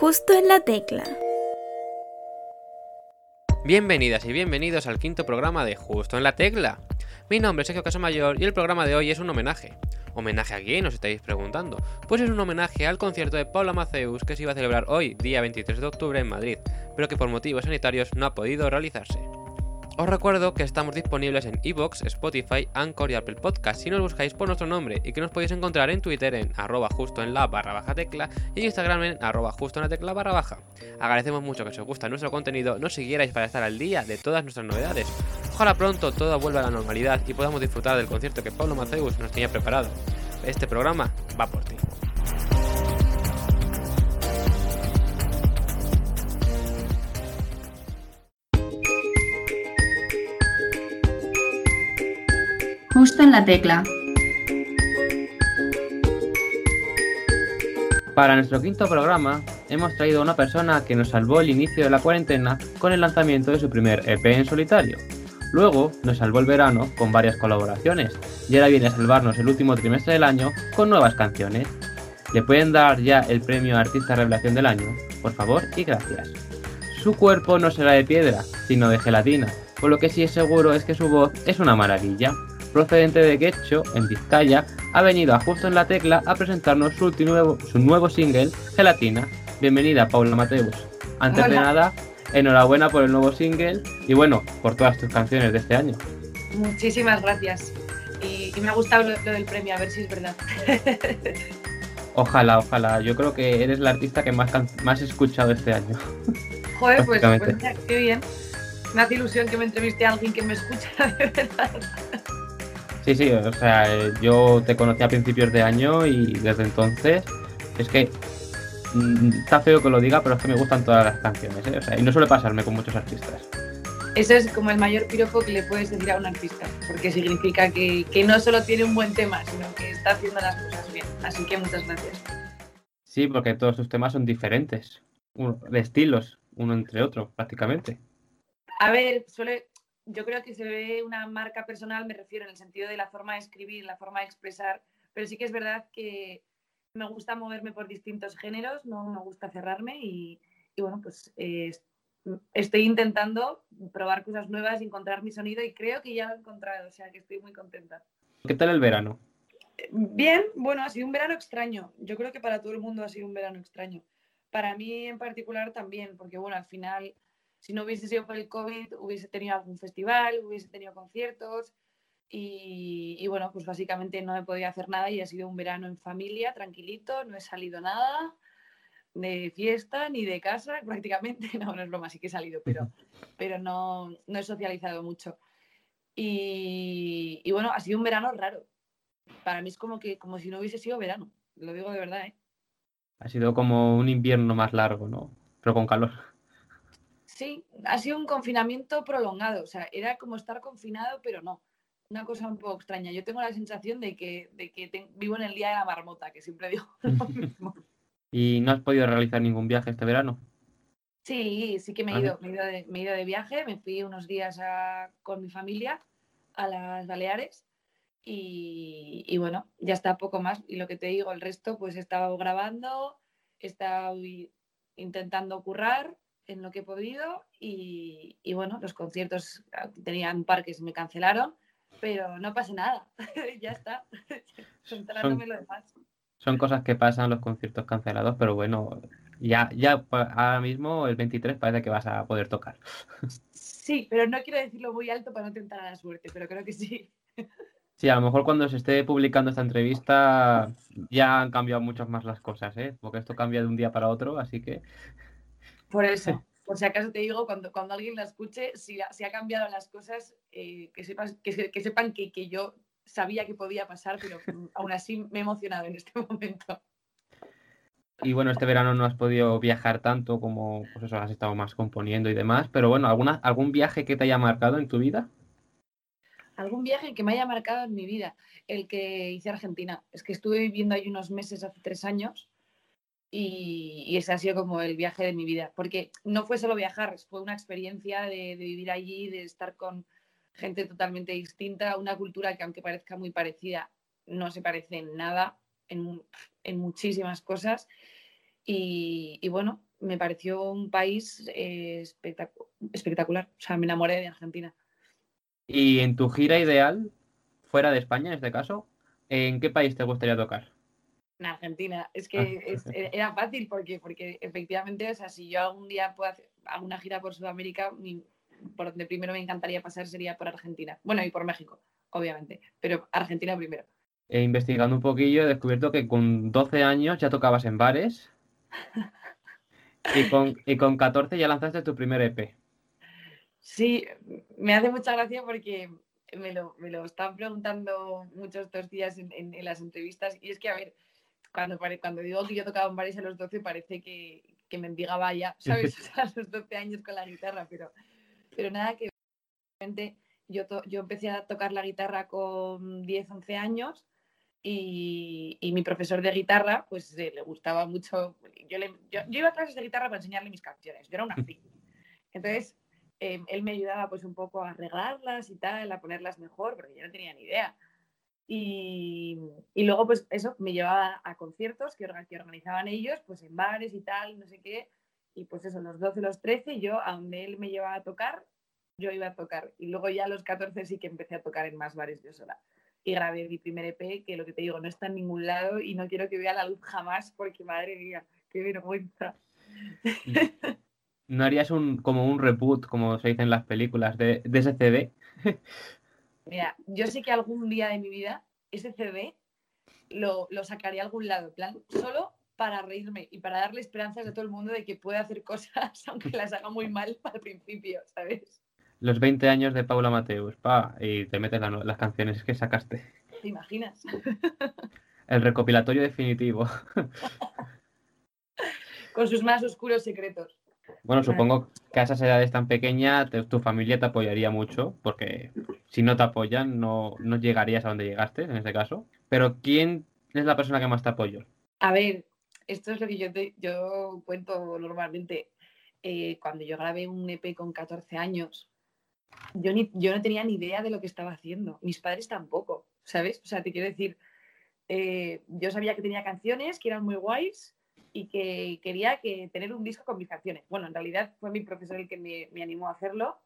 Justo en la tecla. Bienvenidas y bienvenidos al quinto programa de Justo en la Tecla. Mi nombre es Sergio Casamayor y el programa de hoy es un homenaje. ¿Homenaje a quién? Os estáis preguntando. Pues es un homenaje al concierto de Paula Maceus que se iba a celebrar hoy, día 23 de octubre, en Madrid, pero que por motivos sanitarios no ha podido realizarse. Os recuerdo que estamos disponibles en Evox, Spotify, Anchor y Apple Podcast si nos buscáis por nuestro nombre y que nos podéis encontrar en Twitter en arroba justo en la barra baja tecla y en Instagram en arroba justo en la tecla barra baja. Agradecemos mucho que si os gusta nuestro contenido nos siguierais para estar al día de todas nuestras novedades. Ojalá pronto todo vuelva a la normalidad y podamos disfrutar del concierto que Pablo Maceus nos tenía preparado. Este programa va por ti. Justo en la tecla. Para nuestro quinto programa hemos traído a una persona que nos salvó el inicio de la cuarentena con el lanzamiento de su primer EP en solitario. Luego nos salvó el verano con varias colaboraciones y ahora viene a salvarnos el último trimestre del año con nuevas canciones. ¿Le pueden dar ya el premio Artista Revelación del Año? Por favor y gracias. Su cuerpo no será de piedra, sino de gelatina, por lo que sí es seguro es que su voz es una maravilla procedente de Getxo, en Vizcaya, ha venido a Justo en la Tecla a presentarnos su, nuevo, su nuevo single, Gelatina. Bienvenida, Paula Mateus. Antes de nada, enhorabuena por el nuevo single y bueno, por todas tus canciones de este año. Muchísimas gracias. Y, me ha gustado lo, del premio, a ver si es verdad. Ojalá, ojalá. Yo creo que eres la artista que más, más he escuchado este año. Joder, pues, pues qué bien. Me hace ilusión que me entreviste a alguien que me escucha de verdad. Sí, sí, o sea, yo te conocí a principios de año y desde entonces es que mm, está feo que lo diga, pero es que me gustan todas las canciones, ¿eh? o sea, y no suele pasarme con muchos artistas. Eso es como el mayor piropo que le puedes decir a un artista, porque significa que, que no solo tiene un buen tema, sino que está haciendo las cosas bien. Así que muchas gracias. Sí, porque todos sus temas son diferentes, de estilos, uno entre otro, prácticamente. A ver, suele, yo creo que se ve una marca personal, me refiero en el sentido de la forma de escribir, la forma de expresar, pero sí que es verdad que me gusta moverme por distintos géneros, no me gusta cerrarme y, bueno, pues eh, estoy intentando probar cosas nuevas, encontrar mi sonido y creo que ya lo he encontrado, o sea que estoy muy contenta. ¿Qué tal el verano? Bien, bueno, ha sido un verano extraño. Yo creo que para todo el mundo ha sido un verano extraño. Para mí en particular también, porque bueno, al final si no hubiese sido por el COVID, hubiese tenido algún festival, hubiese tenido conciertos y, bueno, pues básicamente no he podido hacer nada y ha sido un verano en familia, tranquilito, no he salido nada de fiesta ni de casa prácticamente, no, no es broma, sí que he salido, pero, pero no, no he socializado mucho. Y, y, bueno, ha sido un verano raro. Para mí es como que como si no hubiese sido verano, lo digo de verdad. ¿eh? Ha sido como un invierno más largo, ¿no? Pero con calor. Sí, ha sido un confinamiento prolongado, o sea, era como estar confinado, pero no. Una cosa un poco extraña. Yo tengo la sensación de que, de que vivo en el día de la marmota, que siempre digo lo mismo. ¿Y no has podido realizar ningún viaje este verano? Sí, sí que me he ido, me he ido, de, me he ido de, viaje, me fui unos días con mi familia a las Baleares y, y, bueno, ya está poco más. Y lo que te digo, el resto pues he estado grabando, he estado intentando currar en lo que he podido y, bueno, los conciertos ah, tenían parques, me cancelaron, pero no pasa nada, ya está, son, lo demás. Son cosas que pasan los conciertos cancelados, pero bueno, ya, ya ahora mismo el 23 parece que vas a poder tocar. Sí, pero no quiero decirlo muy alto para no tentar a la suerte, pero creo que sí. Sí, a lo mejor cuando se esté publicando esta entrevista ya han cambiado muchas más las cosas, ¿eh? porque esto cambia de un día para otro, así que por eso, por si acaso te digo, cuando, cuando alguien la escuche, si, si ha cambiado las cosas, eh, que, sepas, que, que, sepan que, que yo sabía que podía pasar, pero aún así me he emocionado en este momento. Y bueno, este verano no has podido viajar tanto como pues eso, has estado más componiendo y demás, pero bueno, ¿alguna, ¿algún viaje que te haya marcado en tu vida? Algún viaje que me haya marcado en mi vida, el que hice a Argentina. Es que estuve viviendo ahí unos meses hace tres años y, ese ha sido como el viaje de mi vida, porque no fue solo viajar, fue una experiencia de, vivir allí, de estar con gente totalmente distinta, una cultura que aunque parezca muy parecida, no se parece en nada, en, muchísimas cosas. Y, bueno, me pareció un país eh, espectacular. O sea, me enamoré de Argentina. ¿Y en tu gira ideal, fuera de España en este caso, en qué país te gustaría tocar? En Argentina. Es que ah. e, era fácil porque, porque efectivamente, o sea, si yo algún día puedo hacer alguna gira por Sudamérica, por donde primero me encantaría pasar sería por Argentina. Bueno, y por México, obviamente, pero Argentina primero. He investigando un poquillo, he descubierto que con 12 años ya tocabas en bares y, con, y con 14 ya lanzaste tu primer EP. Sí, me hace mucha gracia porque me lo, me lo están preguntando muchos estos días en, en, las entrevistas y es que, a ver, cuando, cuando digo que yo tocaba en bares a los 12 parece que, que mendigaba ya, ¿sabes? a los 12 años con la guitarra, pero, pero nada que yo, yo empecé a tocar la guitarra con 10, 11 años y, mi profesor de guitarra, pues eh, le gustaba mucho. Yo, yo, iba a clases de guitarra para enseñarle mis canciones. Yo era una friki. Entonces, em, él me ayudaba pues un poco a arreglarlas y tal, a ponerlas mejor, porque yo no tenía ni idea. Y, luego, pues eso, me llevaba a conciertos que, organizaban ellos, pues en bares y tal, no sé qué. Y pues eso, los 12, los 13, yo, a donde él me llevaba a tocar, yo iba a tocar. Y luego ya a los 14 sí que empecé a tocar en más bares yo sola y grabé mi primer EP, que lo que te digo, no está en ningún lado y no quiero que vea la luz jamás porque, madre mía, qué vergüenza. ¿No harías un, como un reboot, como se dice en las películas, de, de ese CD? Mira, yo sé que algún día de mi vida ese CD lo, lo sacaré a algún lado, plan, solo para reírme y para darle esperanzas a todo el mundo de que puede hacer cosas, aunque las haga muy mal al principio, ¿sabes? los 20 años de Paula Mateus, pa, y te metes las canciones que sacaste. ¿Te imaginas? El recopilatorio definitivo. Con sus más oscuros secretos. Bueno, supongo que a esas edades tan pequeñas tu familia te apoyaría mucho, porque si no te apoyan no, no llegarías a donde llegaste, en este caso. Pero ¿quién es la persona que más te apoyó? A ver, esto es lo que yo, yo cuento normalmente. Eh, cuando yo grabé un EP con 14 años, yo, ni, yo no tenía ni idea de lo que estaba haciendo, mis padres tampoco, ¿sabes? O sea, te quiero decir, eh, yo sabía que tenía canciones que eran muy guays y que quería que tener un disco con mis. Bueno, en realidad fue mi profesor el que me, animó a hacerlo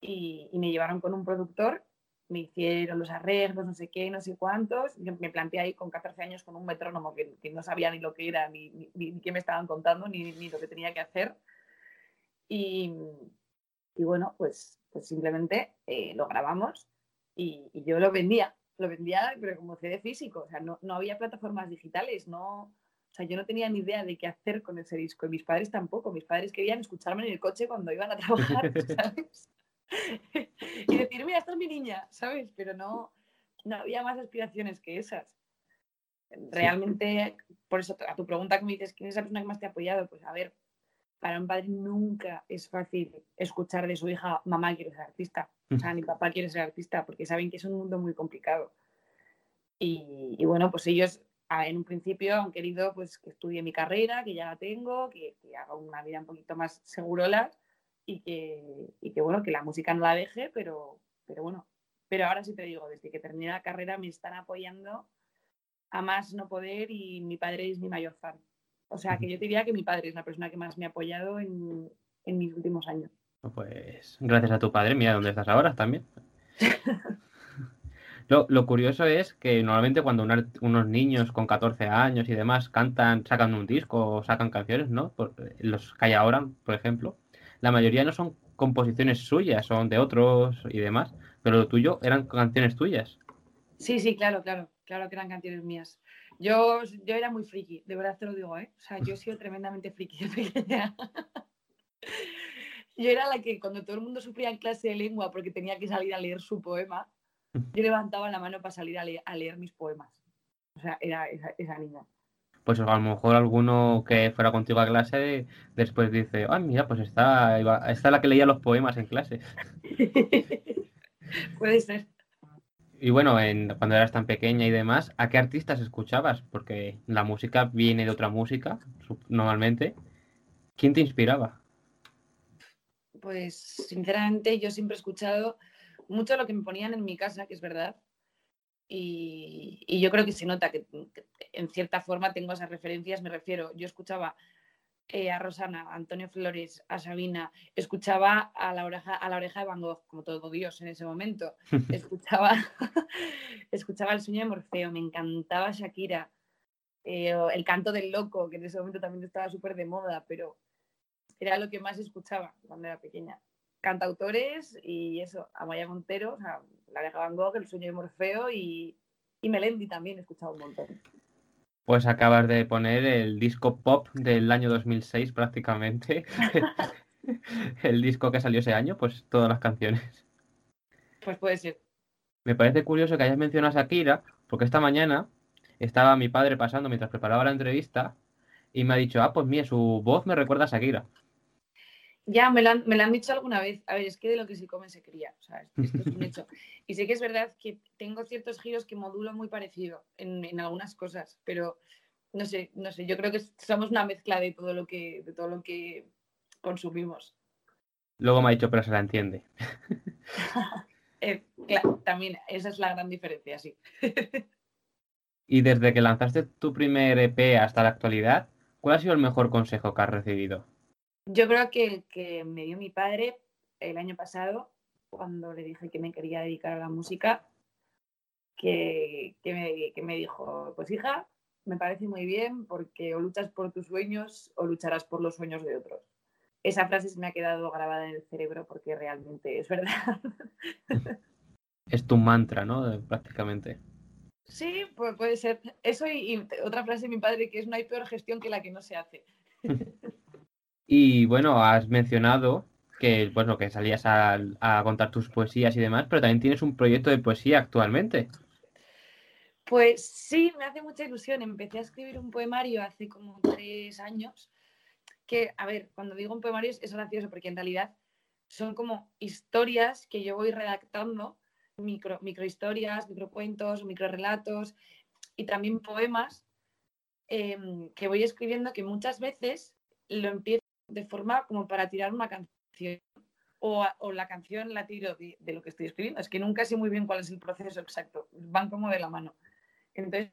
y, me llevaron con un productor, me hicieron los arreglos, no sé qué, no sé cuántos. Yo me planteé ahí con 14 años con un metrónomo que, no sabía ni lo que era, ni, qué me estaban contando, ni, lo que tenía que hacer. Y, y bueno, pues pues simplemente eh, lo grabamos y, yo lo vendía, lo vendía, pero como CD físico, o sea, no, no, había plataformas digitales, no, o sea, yo no tenía ni idea de qué hacer con ese disco y mis padres tampoco, mis padres querían escucharme en el coche cuando iban a trabajar, ¿sabes? y decir, mira, esta es mi niña, ¿sabes? Pero no, no había más aspiraciones que esas. Realmente, por eso a tu pregunta que me dices, ¿quién es la persona que más te ha apoyado? Pues a ver, para un padre nunca es fácil escuchar de su hija, mamá quiere ser artista, o sea, mi papá quiere ser artista, porque saben que es un mundo muy complicado. Y, bueno, pues ellos en un principio han querido pues, que estudie mi carrera, que ya la tengo, que, haga una vida un poquito más segurola y que, y que, bueno, que la música no la deje, pero, pero bueno, pero ahora sí te digo, desde que terminé la carrera me están apoyando a más no poder y mi padre es mi mayor fan. O sea, que yo diría que mi padre es la persona que más me ha apoyado en, mis últimos años. Pues gracias a tu padre, mira dónde estás ahora también. lo, curioso es que normalmente cuando unos niños con 14 años y demás cantan, sacan un disco o sacan canciones, ¿no? los que hay ahora, por ejemplo, la mayoría no son composiciones suyas, son de otros y demás, pero lo tuyo eran canciones tuyas. Sí, sí, claro, claro, claro que eran canciones mías. Yo, yo era muy friki, de verdad te lo digo, ¿eh? O sea, yo he sido tremendamente friki de pequeña. yo era la que cuando todo el mundo sufría en clase de lengua porque tenía que salir a leer su poema, yo levantaba la mano para salir a, leer, mis poemas. O sea, era esa, niña. Pues a lo mejor alguno que fuera contigo a clase después dice, ah, mira, pues está, está la que leía los poemas en clase. Puede ser. Y bueno, cuando eras tan pequeña y demás, ¿a qué artistas escuchabas? Porque la música viene de otra música, normalmente. ¿Quién te inspiraba? Pues sinceramente yo siempre he escuchado mucho lo que me ponían en mi casa, que es verdad. Y, y yo creo que se nota que, en cierta forma tengo esas referencias. Me refiero, yo escuchaba eh, a Rosana, a Antonio Flores, a Sabina, escuchaba a la, oreja, a la oreja de Van Gogh, como todo Dios en ese momento. Escuchaba, escuchaba el sueño de Morfeo, me encantaba Shakira, eh, el canto del loco, que en ese momento también estaba súper de moda, pero era lo que más escuchaba cuando era pequeña. Cantautores y eso, Amaya Montero, o sea, la de Van Gogh, el sueño de Morfeo y, y Melendi también he escuchado un montón. Pues acabas de poner el disco pop del año 2006 prácticamente. el disco que salió ese año, pues todas las canciones. Pues puede ser. Me parece curioso que hayas mencionado a Shakira, porque esta mañana estaba mi padre pasando mientras preparaba la entrevista y me ha dicho, ah, pues mira, su voz me recuerda a Shakira. Ya, me lo, han, dicho alguna vez. A ver, es que de lo que se come se cría. O sea, esto es un hecho. Y sé que es verdad que tengo ciertos giros que modulo muy parecido en, algunas cosas, pero no sé, no sé. Yo creo que somos una mezcla de todo lo que, de todo lo que consumimos. Luego me ha dicho, pero se la entiende. Eh, claro, también, esa es la gran diferencia, sí. y desde que lanzaste tu primer EP hasta la actualidad, ¿cuál ha sido el mejor consejo que has recibido? Yo creo que el que me dio mi padre el año pasado, cuando le dije que me quería dedicar a la música, que, me, me dijo, pues hija, me parece muy bien porque o luchas por tus sueños o lucharás por los sueños de otros. Esa frase se me ha quedado grabada en el cerebro porque realmente es verdad. Es tu mantra, ¿no? Prácticamente. Sí, pues puede ser. Eso y, y, otra frase de mi padre que es no hay peor gestión que la que no se hace. Y bueno, has mencionado que, bueno, que salías a, contar tus poesías y demás, pero también tienes un proyecto de poesía actualmente. Pues sí, me hace mucha ilusión. Empecé a escribir un poemario hace como tres años, que, a ver, cuando digo un poemario es, gracioso porque en realidad son como historias que yo voy redactando, micro, microhistorias, microcuentos, microrelatos y también poemas em, que voy escribiendo que muchas veces lo empiezo de forma como para tirar una canción o, la canción la tiro de, lo que estoy escribiendo. Es que nunca sé muy bien cuál es el proceso exacto, van como de la mano. Entonces,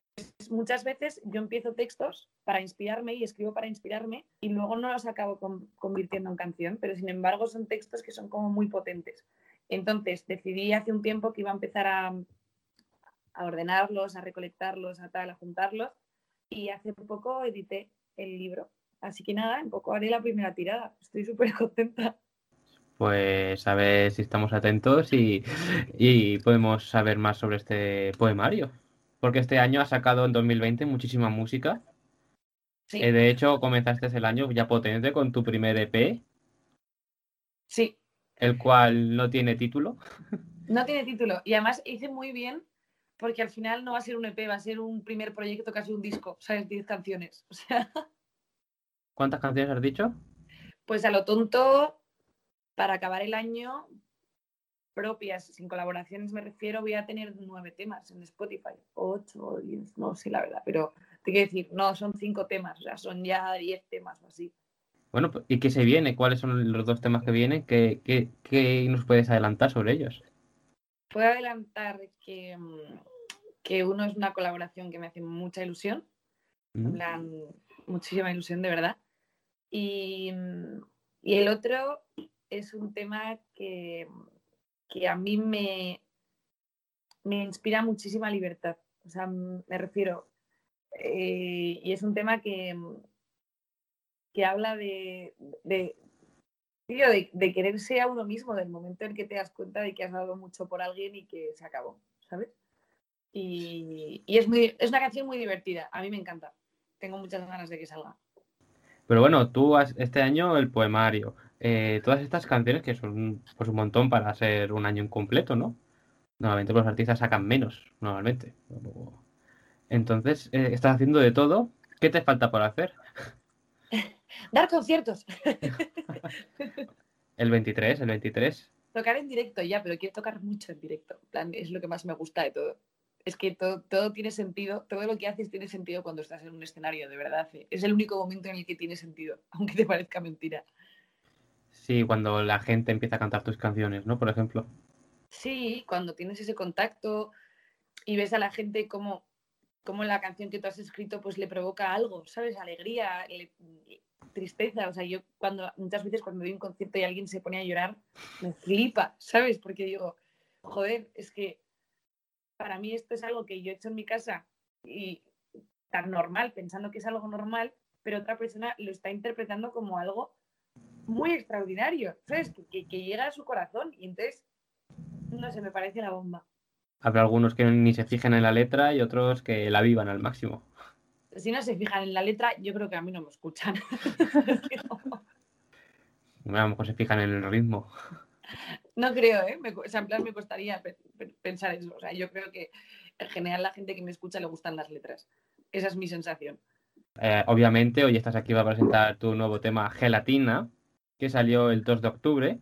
muchas veces yo empiezo textos para inspirarme y escribo para inspirarme y luego no los acabo convirtiendo en canción, pero sin embargo son textos que son como muy potentes. Entonces, decidí hace un tiempo que iba a empezar a, a ordenarlos, a recolectarlos, a tal, a juntarlos y hace poco edité el libro Así que nada, un poco haré la primera tirada. Estoy súper contenta. Pues a ver si estamos atentos y, podemos saber más sobre este poemario. Porque este año ha sacado en 2020 muchísima música. Sí. Eh, de hecho, comenzaste el año ya potente con tu primer EP. Sí. El cual no tiene título. No tiene título. Y además hice muy bien porque al final no va a ser un EP, va a ser un primer proyecto, casi un disco, ¿sabes? 10 canciones. O sea. ¿Cuántas canciones has dicho? Pues a lo tonto, para acabar el año, propias, sin colaboraciones me refiero, voy a tener nueve temas en Spotify, ocho o diez, no sé la verdad, pero te quiero decir, no, son cinco temas, o sea, son ya diez temas o así. Bueno, ¿y qué se viene? ¿Cuáles son los dos temas que vienen? ¿Qué, qué, nos puedes adelantar sobre ellos? Puedo adelantar que, mm, que uno es una colaboración que me hace mucha ilusión, en plan, muchísima ilusión de verdad. Y, el otro es un tema que, que a mí me, me inspira muchísima libertad. O sea, me refiero, eh, y es un tema que, que habla de, de, de, quererse a uno mismo, del momento en que te das cuenta de que has dado mucho por alguien y que se acabó, ¿sabes? Y, y es, muy, es una canción muy divertida, a mí me encanta. Tengo muchas ganas de que salga. Pero bueno, tú has, este año el poemario, eh, todas estas canciones que son pues, un montón para ser un año incompleto, ¿no? Normalmente los artistas sacan menos, normalmente. Entonces, eh, estás haciendo de todo. ¿Qué te falta por hacer? Dar conciertos. el 23, el 23. Tocar en directo ya, pero quiero tocar mucho en directo. es lo que más me gusta de todo es que todo, tiene sentido, todo lo que haces tiene sentido cuando estás en un escenario, de verdad. Eh. Es el único momento en el que tiene sentido, aunque te parezca mentira. Sí, cuando la gente empieza a cantar tus canciones, ¿no? Por ejemplo. Sí, cuando tienes ese contacto y ves a la gente como cómo la canción que tú has escrito pues le provoca algo, ¿sabes? Alegría, le- tristeza. O sea, yo cuando muchas veces cuando doy un concierto y alguien se pone a llorar, me flipa, ¿sabes? Porque digo, joder, es que para mí esto es algo que yo he hecho en mi casa y tan normal, pensando que es algo normal, pero otra persona lo está interpretando como algo muy extraordinario, ¿sabes? Que, que- que llega a su corazón y entonces, no sé, me parece la bomba. Habrá algunos que ni se fijen en la letra y otros que la vivan al máximo. Si no se fijan en la letra, yo creo que a mí no me escuchan. A lo mejor se fijan en el ritmo. no creo, ¿eh? Me, o sea, en plan me costaría pe- pe- pensar eso. O sea, yo creo que en general la gente que me escucha le gustan las letras. Esa es mi sensación. Eh, obviamente, hoy estás aquí para presentar tu nuevo tema Gelatina, que salió el 2 de octubre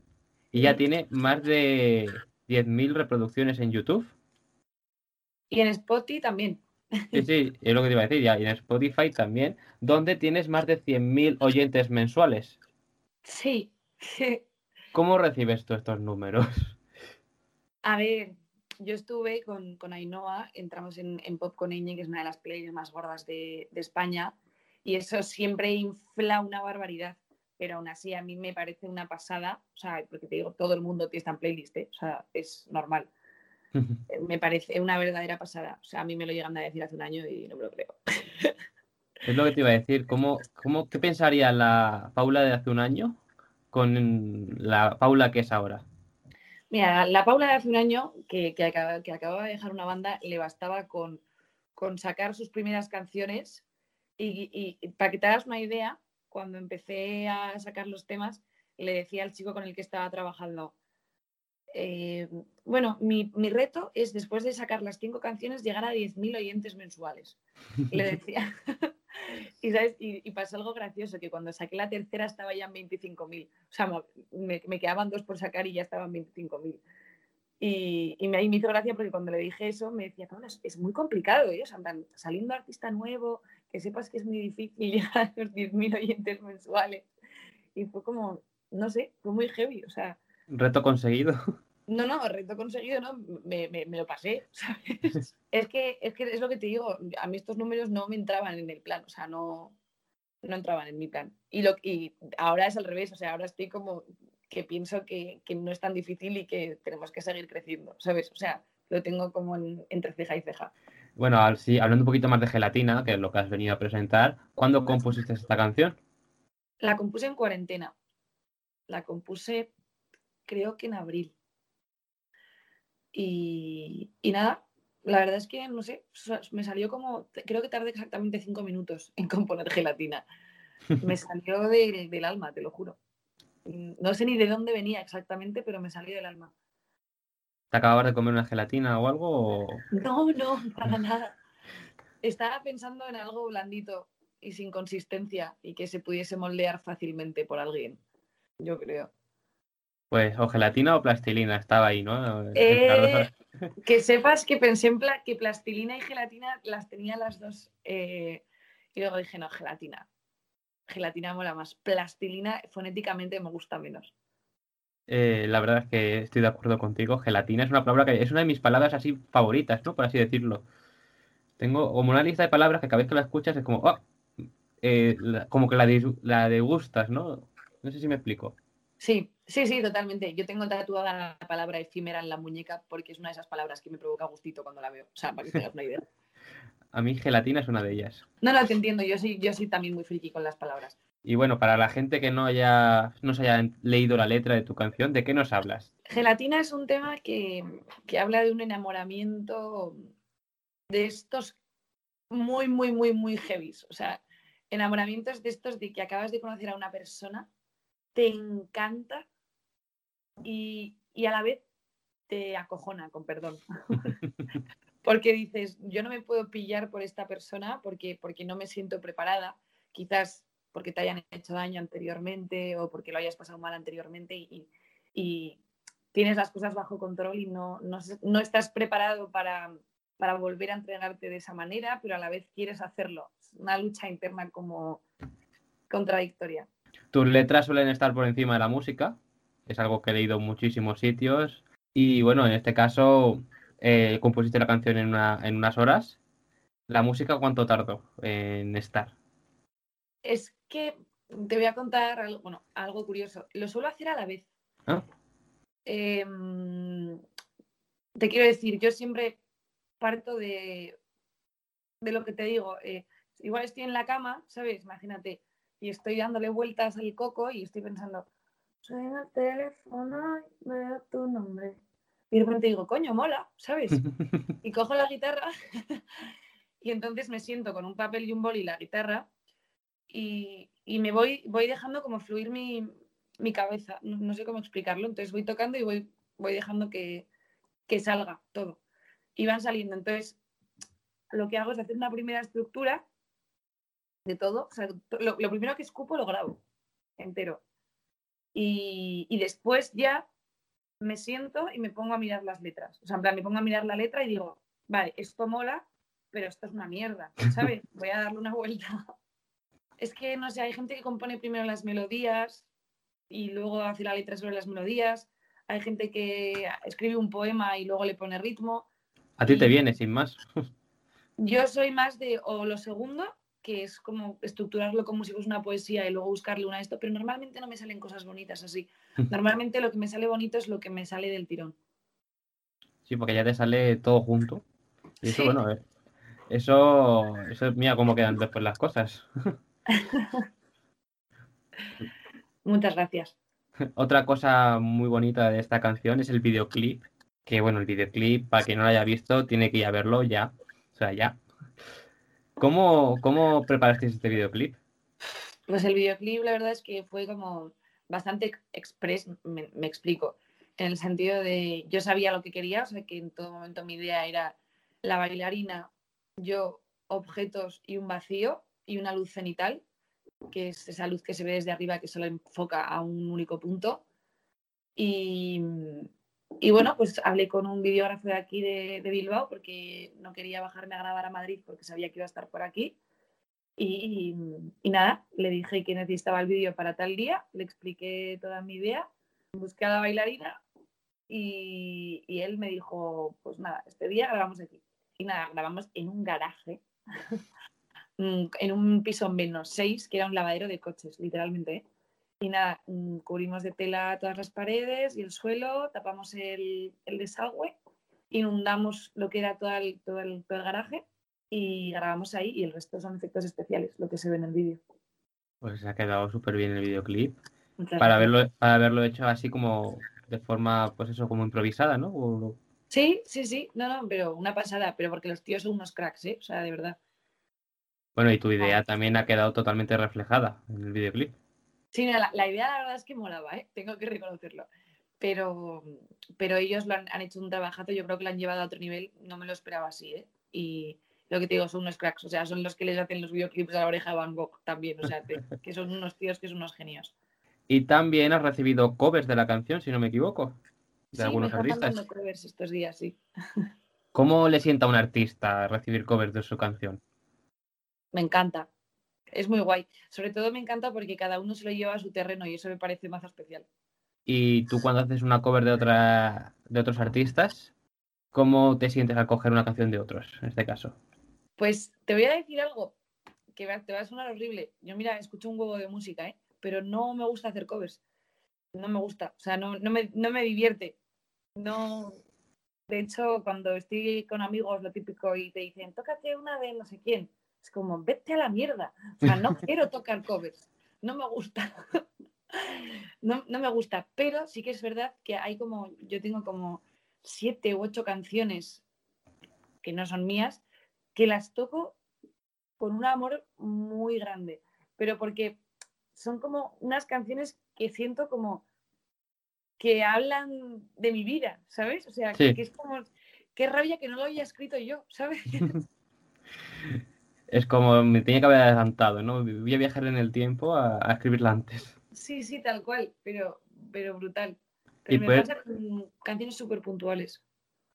y ya tiene más de 10.000 reproducciones en YouTube. Y en Spotify también. Sí, sí, es lo que te iba a decir, ya, y en Spotify también, donde tienes más de 100.000 oyentes mensuales. Sí. ¿Cómo recibes tú estos números? A ver, yo estuve con, con Ainhoa, entramos en, en Pop con Eñe, que es una de las playlists más gordas de, de España, y eso siempre infla una barbaridad, pero aún así a mí me parece una pasada, o sea, porque te digo, todo el mundo tiene esta playlist, ¿eh? o sea, es normal. Eh, Me parece una verdadera pasada, o sea, a mí me lo llegan a decir hace un año y no me lo creo. Es lo que te iba a decir. ¿Cómo, cómo, ¿Qué pensaría la Paula de hace un año con la Paula que es ahora? Mira, la Paula de hace un año, que, que, acaba- que acababa de dejar una banda, le bastaba con, con sacar sus primeras canciones y, y- y para que te hagas una idea, cuando empecé a sacar los temas, le decía al chico con el que estaba trabajando, eh, bueno, mi, mi reto es después de sacar las cinco canciones llegar a 10.000 oyentes mensuales. Le decía. Y, ¿sabes? Y, y pasó algo gracioso, que cuando saqué la tercera estaba ya en 25.000. O sea, me, me quedaban dos por sacar y ya estaban 25.000. Y, y me, y me hizo gracia porque cuando le dije eso me decía, "Paula, es, es muy complicado, ¿eh? O sea, saliendo artista nuevo, que sepas que es muy difícil llegar a los 10.000 oyentes mensuales. Y fue como, no sé, fue muy heavy. O sea, Reto conseguido. No, no, reto conseguido, ¿no? Me, me- me lo pasé, ¿sabes? es, que, es que es lo que te digo, a mí estos números no me entraban en el plan, o sea, no, no entraban en mi plan. Y, lo, y ahora es al revés, o sea, ahora estoy como que pienso que, que no es tan difícil y que tenemos que seguir creciendo, ¿sabes? O sea, lo tengo como en- entre ceja y ceja. Bueno, sí, hablando un poquito más de gelatina, que es lo que has venido a presentar, ¿cuándo compusiste esta canción? La compuse en cuarentena. La compuse creo que en abril. Y, y nada, la verdad es que no sé, me salió como, creo que tardé exactamente cinco minutos en componer gelatina. Me salió de- del alma, te lo juro. Mm, No sé ni de dónde venía exactamente, pero me salió del alma. ¿Te acababas de comer una gelatina o algo? o- No, no, para nada. Estaba pensando en algo blandito y sin consistencia y que se pudiese moldear fácilmente por alguien, yo creo. Pues o gelatina o plastilina, estaba ahí, ¿no? Eh, que sepas que pensé en pla- que plastilina y gelatina las tenía las dos. eh, y luego dije, no, gelatina. Gelatina mola más. Plastilina fonéticamente me gusta menos. Eh, la verdad es que estoy de acuerdo contigo. Gelatina es una palabra que es una de mis palabras así favoritas, ¿no? Por así decirlo. Tengo como una lista de palabras que cada vez que la escuchas es como, oh, la- como que la, la degustas, ¿no? No sé si me explico. Sí, sí, sí, totalmente. Yo tengo tatuada la palabra efímera en la muñeca porque es una de esas palabras que me provoca gustito cuando la veo. O sea, para que tengas una idea. A mí gelatina es una de ellas. No, no, te entiendo. Yo soy, yo soy también muy friki con las palabras. Y bueno, para la gente que no haya, no se haya leído la letra de tu canción, ¿de qué nos hablas? Gelatina es un tema que, que habla de un enamoramiento de estos muy, muy, muy, muy heavies. O sea, enamoramientos de estos de que acabas de conocer a una persona, te encanta y, y a la vez te acojona, con perdón. porque dices, yo no me puedo pillar por esta persona porque, porque no me siento preparada, quizás porque te hayan hecho daño anteriormente o porque lo hayas pasado mal anteriormente y, tienes las cosas bajo control y no, no, no estás preparado para, para volver a entrenarte de esa manera, pero a la vez quieres hacerlo. Es una lucha interna como contradictoria. Tus letras suelen estar por encima de la música, es algo que he leído en muchísimos sitios. Y bueno, en este caso, eh, compusiste la canción en, una- en unas horas ¿La música cuánto tardó en estar? Es que te voy a contar algo, bueno, algo curioso. Lo suelo hacer a la vez. ¿Ah? Em, te quiero decir, yo siempre parto de, de lo que te digo. eh, igual estoy en la cama, ¿sabes? Imagínate, y estoy dándole vueltas al coco y estoy pensando, suena el teléfono y veo tu nombre. Y de repente digo, coño, mola, ¿sabes? y cojo la guitarra y entonces me siento con un papel y un boli y la guitarra y, y me voy, voy dejando como fluir mi, mi cabeza. No, no sé cómo explicarlo. Entonces voy tocando y voy, voy dejando que, que salga todo. Y van saliendo. Entonces, lo que hago es hacer una primera estructura de todo. O sea, lo primero que escupo lo grabo entero. Y, y después ya me siento y me pongo a mirar las letras. O sea, en plan, me pongo a mirar la letra y digo, vale, esto mola, pero esto es una mierda, ¿sabes? Voy a darle una vuelta. Es que, no sé, hay gente que compone primero las melodías y luego hace la letra sobre las melodías. Hay gente que escribe un poema y luego le pone ritmo. A ti te viene, sin más. Yo soy más de o lo segundo, que es como estructurarlo como si fuese una poesía y luego buscarle una de esto, pero normalmente no me salen cosas bonitas así. Normalmente lo que me sale bonito es lo que me sale del tirón. Sí, porque ya te sale todo junto. Y eso, Sí. bueno, eso, eso, mira cómo quedan después las cosas. Muchas gracias. Otra cosa muy bonita de esta canción es el videoclip. Que bueno, el videoclip, para quien no lo haya visto, tiene que ir a verlo ya. O sea, ya. ¿Cómo, cómo preparasteis este videoclip? Pues el videoclip, la verdad es que fue como bastante express, me, explico, en el sentido de yo sabía lo que quería, o sea que en todo momento mi idea era la bailarina, yo, objetos y un vacío y una luz cenital, que es esa luz que se ve desde arriba que solo enfoca a un único punto. Y, y bueno, pues hablé con un videógrafo de aquí de, de Bilbao porque no quería bajarme a grabar a Madrid porque sabía que iba a estar por aquí. Y, y- nada, le dije que necesitaba el vídeo para tal día, le expliqué toda mi idea, busqué a la bailarina y, y él me dijo, pues nada, este día grabamos aquí. Y nada, grabamos en un garaje, en un piso menos 6, que era un lavadero de coches, literalmente. ¿eh? Y nada, mm, cubrimos de tela todas las paredes y el suelo, tapamos el, el desagüe, inundamos lo que era todo el, todo el, todo el garaje y grabamos ahí y el resto son efectos especiales, lo que se ve en el vídeo. Pues se ha quedado súper bien el videoclip. Muchas Para gracias. haberlo, para haberlo hecho así como de forma, pues eso, como improvisada, ¿no? O- Sí, sí, sí, no, no, pero una pasada, pero porque los tíos son unos cracks, ¿eh? O sea, de verdad. Bueno, y tu idea también ha quedado totalmente reflejada en el videoclip. Sí, la, la idea la verdad es que molaba, ¿eh? Tengo que reconocerlo. Pero, pero ellos lo han, han hecho un trabajazo, yo creo que lo han llevado a otro nivel, no me lo esperaba así, ¿eh? Y lo que te digo, son unos cracks, o sea, son los que les hacen los videoclips a la oreja de Van Gogh también, o sea, te- que son unos tíos que son unos genios. Y también has recibido covers de la canción, si no me equivoco, de Sí, algunos me artistas. covers estos días, sí. ¿Cómo le sienta a un artista recibir covers de su canción? Me encanta. Es muy guay. Sobre todo me encanta porque cada uno se lo lleva a su terreno y eso me parece más especial. Y tú cuando haces una cover de otra de otros artistas, ¿cómo te sientes al coger una canción de otros, en este caso? Pues te voy a decir algo que te va a sonar horrible. Yo, mira, escucho un huevo de música, ¿eh? pero no me gusta hacer covers. No me gusta. O sea, no, no, me, no me divierte. No. De hecho, cuando estoy con amigos, lo típico, y te dicen, tócate una de no sé quién, es como, vete a la mierda. O sea, no quiero tocar covers. No me gusta. No, no me gusta. Pero sí que es verdad que hay como, yo tengo como siete u ocho canciones que no son mías, que las toco con un amor muy grande, pero porque son como unas canciones que siento como que hablan de mi vida, ¿sabes? O sea, Sí. que es como, qué rabia que no lo haya escrito yo, ¿sabes? Es como me tenía que haber adelantado, ¿no? Voy a viajar en el tiempo a, a escribirla antes. sí, sí, tal cual, pero, pero brutal. Y Pero me puedes- pasa con canciones súper puntuales.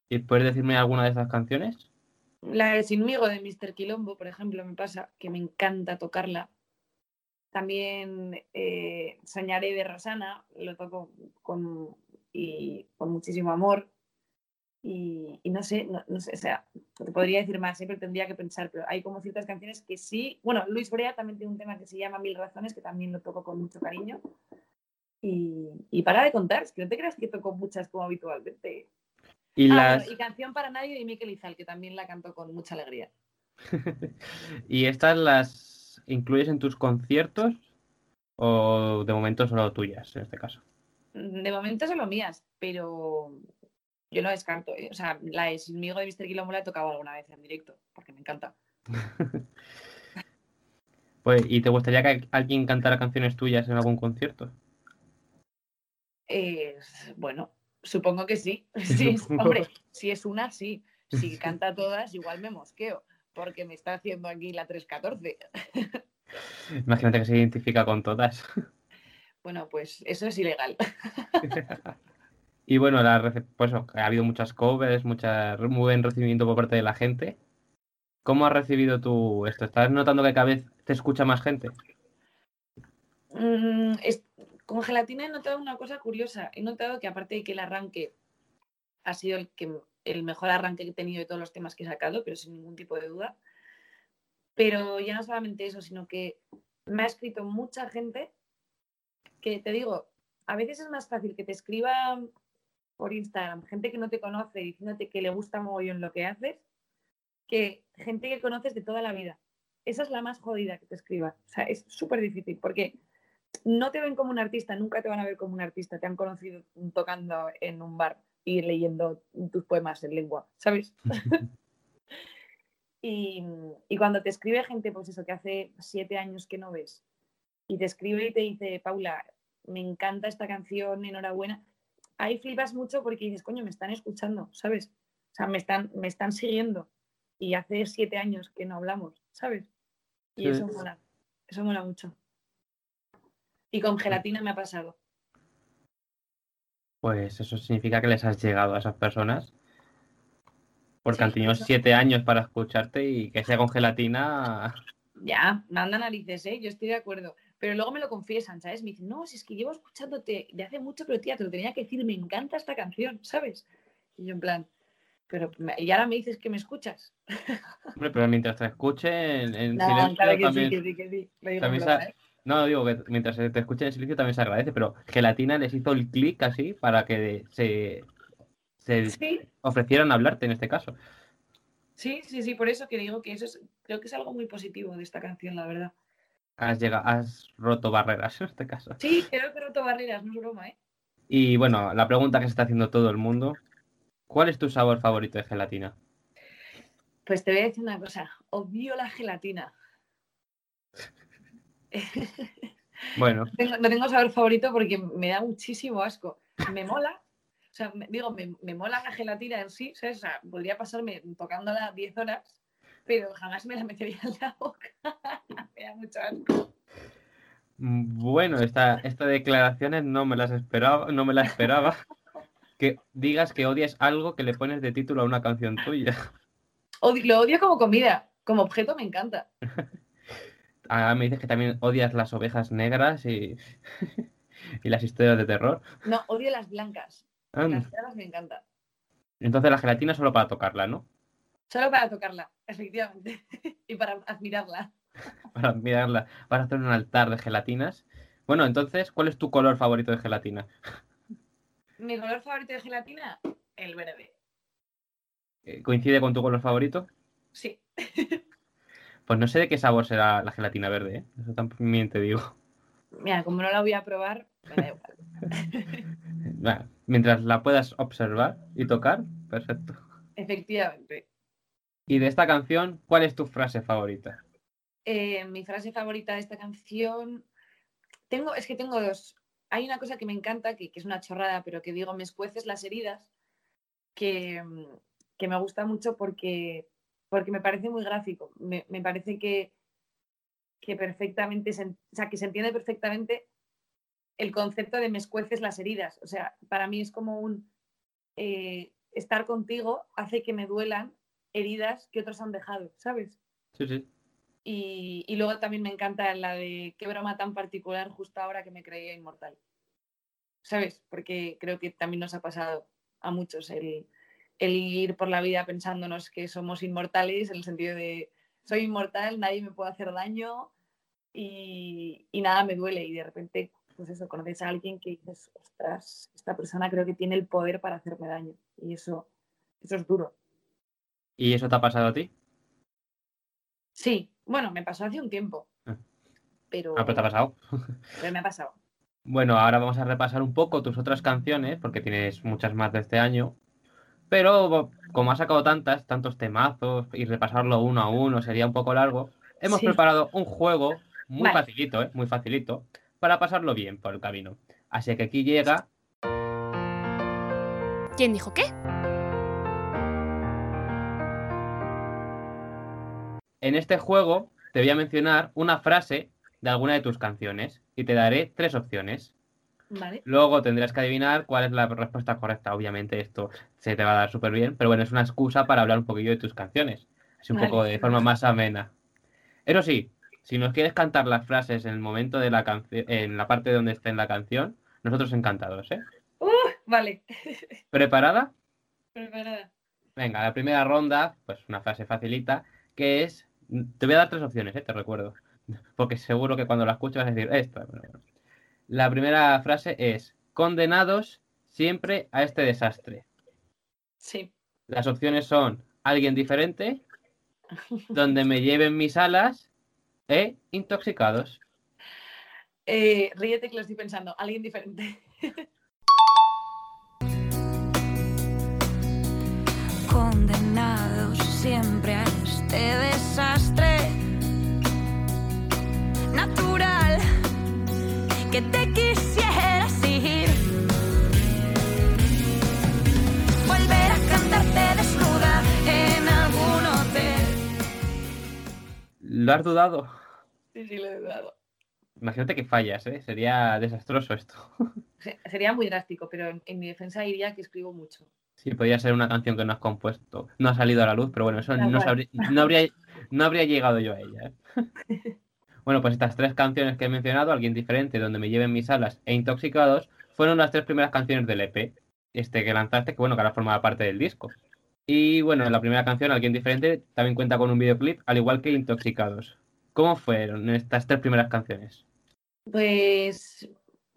¿Y puedes decirme alguna de esas canciones? La de Sinmigo de Mr. Quilombo, por ejemplo, me pasa que me encanta tocarla. También eh, Soñaré de Rosana, lo toco con, y, con muchísimo amor. Y, y no sé, no, no sé, o sea, te podría decir más, siempre tendría que pensar, pero hay como ciertas canciones que sí. Bueno, Luis Brea también tiene un tema que se llama Mil Razones, que también lo toco con mucho cariño. Y, y para de contar, es que no te creas que toco muchas como habitualmente. Y Ah, las bueno, y Canción para Nadie de Miquel Izal, que también la canto con mucha alegría. ¿Y estas las incluyes en tus conciertos o de momento solo tuyas en este caso? De momento solo mías, pero yo no descarto. ¿eh? O sea, la de Sinmigo de Mr. Quilombo la he tocado alguna vez en directo, porque me encanta. Pues, ¿y te gustaría que alguien cantara canciones tuyas en algún concierto? Eh, bueno, supongo que sí. sí Supongo. hombre, si es una, sí. Si canta todas, igual me mosqueo, porque me está haciendo aquí la 314. Imagínate que se identifica con todas. Bueno, pues eso es ilegal. Y bueno, la pues, ha habido muchas covers, mucha, muy buen recibimiento por parte de la gente. ¿Cómo has recibido tú esto? ¿Estás notando que cada vez te escucha más gente? Mm, con gelatina he notado una cosa curiosa. He notado que aparte de que el arranque ha sido el, que, el mejor arranque que he tenido de todos los temas que he sacado, pero sin ningún tipo de duda. Pero ya no solamente eso, sino que me ha escrito mucha gente que te digo, a veces es más fácil que te escriba por Instagram gente que no te conoce diciéndote que le gusta mogollón lo que haces, que gente que conoces de toda la vida. Esa es la más jodida que te escriba. O sea, es súper difícil porque no te ven como un artista, nunca te van a ver como un artista. Te han conocido tocando en un bar y leyendo tus poemas en lengua, ¿sabes? y, y cuando te escribe gente, pues eso, que hace siete años que no ves, y te escribe y te dice, Paula, me encanta esta canción, enhorabuena, ahí flipas mucho porque dices, coño, me están escuchando, ¿sabes? O sea, me están, me están siguiendo. Y hace siete años que no hablamos, ¿sabes? Y Sí. eso mola, eso mola mucho. Y con gelatina me ha pasado. Pues eso significa que les has llegado a esas personas. Porque han Sí, tenido eso. siete años para escucharte y que sea con gelatina. Ya, manda narices, ¿eh? Yo estoy de acuerdo. Pero luego me lo confiesan, ¿sabes? Me dicen, no, si es que llevo escuchándote de hace mucho, pero tía, te lo tenía que decir, me encanta esta canción, ¿sabes? Y yo en plan, pero me- y ahora me dices que me escuchas. Hombre, pero mientras te escuchen en No, silencio claro que también. sí, que sí, que sí. Lo digo en también ¿eh? No, digo que mientras te escuchen en silencio también se agradece, pero Gelatina les hizo el clic así para que se, se Sí, ofrecieran a hablarte en este caso. sí, sí, sí, por eso que digo que eso es, creo que es algo muy positivo de esta canción, la verdad. Has llegado, has roto barreras en este caso. Sí, creo que he roto barreras, no es broma, ¿eh? Y bueno, la pregunta que se está haciendo todo el mundo, ¿cuál es tu sabor favorito de gelatina? Pues te voy a decir una cosa, odio la gelatina. Bueno, Tengo- no tengo sabor favorito porque me da muchísimo asco. Me mola, o sea, me- digo, me, me mola la gelatina en sí, ¿sabes? O sea, podría pasarme tocándola 10 horas, pero jamás me la metería en la boca. me da mucho asco. bueno, esta, estas declaraciones no me las esperaba, no me las esperaba. Que digas que odias algo que le pones de título a una canción tuya. Lo odio como comida, como objeto me encanta. Ahora me dices que también odias las ovejas negras y, y las historias de terror. No, odio las blancas. Las negras me encanta. Entonces la gelatina solo para tocarla, ¿no? Solo para tocarla, efectivamente. y para admirarla. Para mirarla, para hacer un altar de gelatinas. Bueno, entonces, ¿cuál es tu color favorito de gelatina? Mi color favorito de gelatina, el verde. Eh, ¿Coincide con tu color favorito? Sí. Pues no sé de qué sabor será la gelatina verde, ¿eh? Eso también te digo. Mira, como no la voy a probar, me da igual. Bueno, mientras la puedas observar y tocar, perfecto. Efectivamente. Y de esta canción, ¿cuál es tu frase favorita? Eh, mi frase favorita de esta canción. Tengo, es que tengo dos. Hay una cosa que me encanta, que, que es una chorrada, pero que digo, me escueces las heridas, que, que me gusta mucho porque, porque me parece muy gráfico. Me, me parece que, que perfectamente, se, o sea, que se entiende perfectamente el concepto de me escueces las heridas. O sea, para mí es como un eh, estar contigo hace que me duelan heridas que otros han dejado, ¿sabes? Sí, sí. Y, y luego también me encanta la de qué broma tan particular justo ahora que me creía inmortal. ¿Sabes? Porque creo que también nos ha pasado a muchos el, el ir por la vida pensándonos que somos inmortales, en el sentido de soy inmortal, nadie me puede hacer daño y, y nada me duele. Y de repente, pues eso, conoces a alguien que dices, ostras, esta persona creo que tiene el poder para hacerme daño. Y eso, eso es duro. ¿Y eso te ha pasado a ti? Sí, bueno, me pasó hace un tiempo. Ah. Pero, Ah, pero te ha pasado. pero me ha pasado. Bueno, ahora vamos a repasar un poco tus otras canciones, porque tienes muchas más de este año. Pero como has sacado tantas, tantos temazos, y repasarlo uno a uno sería un poco largo, hemos Sí. preparado un juego muy Vale. facilito, ¿eh? Muy facilito, para pasarlo bien por el camino. Así que aquí llega ¿Quién dijo qué? En este juego te voy a mencionar una frase de alguna de tus canciones y te daré tres opciones. ¿Vale? Luego tendrás que adivinar cuál es la respuesta correcta. Obviamente esto se te va a dar súper bien, pero bueno, es una excusa para hablar un poquillo de tus canciones. Así un Vale. poco de forma más amena. Eso sí, si nos quieres cantar las frases en el momento de la canción, en la parte donde esté en la canción, nosotros encantados, ¿eh? Vale. ¿Preparada? Preparada. Venga, la primera ronda, pues una frase facilita, que es. Te voy a dar tres opciones, ¿eh? te recuerdo. Porque seguro que cuando la escuches vas a decir pero bueno. La primera frase es: Condenados siempre a este desastre. Sí. Las opciones son: Alguien diferente, Donde me lleven mis alas e Intoxicados. Eh, ríete que lo estoy pensando. Alguien diferente. que te quisieras ir. Volver a cantarte desnuda en algún hotel. ¿Lo has dudado? Sí, sí, lo he dudado. Imagínate que fallas, ¿eh? Sería desastroso esto. Se- Sería muy drástico, pero en, en mi defensa diría que escribo mucho. Sí, podría ser una canción que no has compuesto. No ha salido a la luz, pero bueno, eso sabría- no, habría, no habría llegado yo a ella. ¿eh? Bueno, pues estas tres canciones que he mencionado, Alguien Diferente, Donde me lleven mis alas e Intoxicados, fueron las tres primeras canciones del EP, este que lanzaste, que bueno, que ahora formaba parte del disco. Y bueno, la primera canción, Alguien Diferente, también cuenta con un videoclip, al igual que Intoxicados. ¿Cómo fueron estas tres primeras canciones? Pues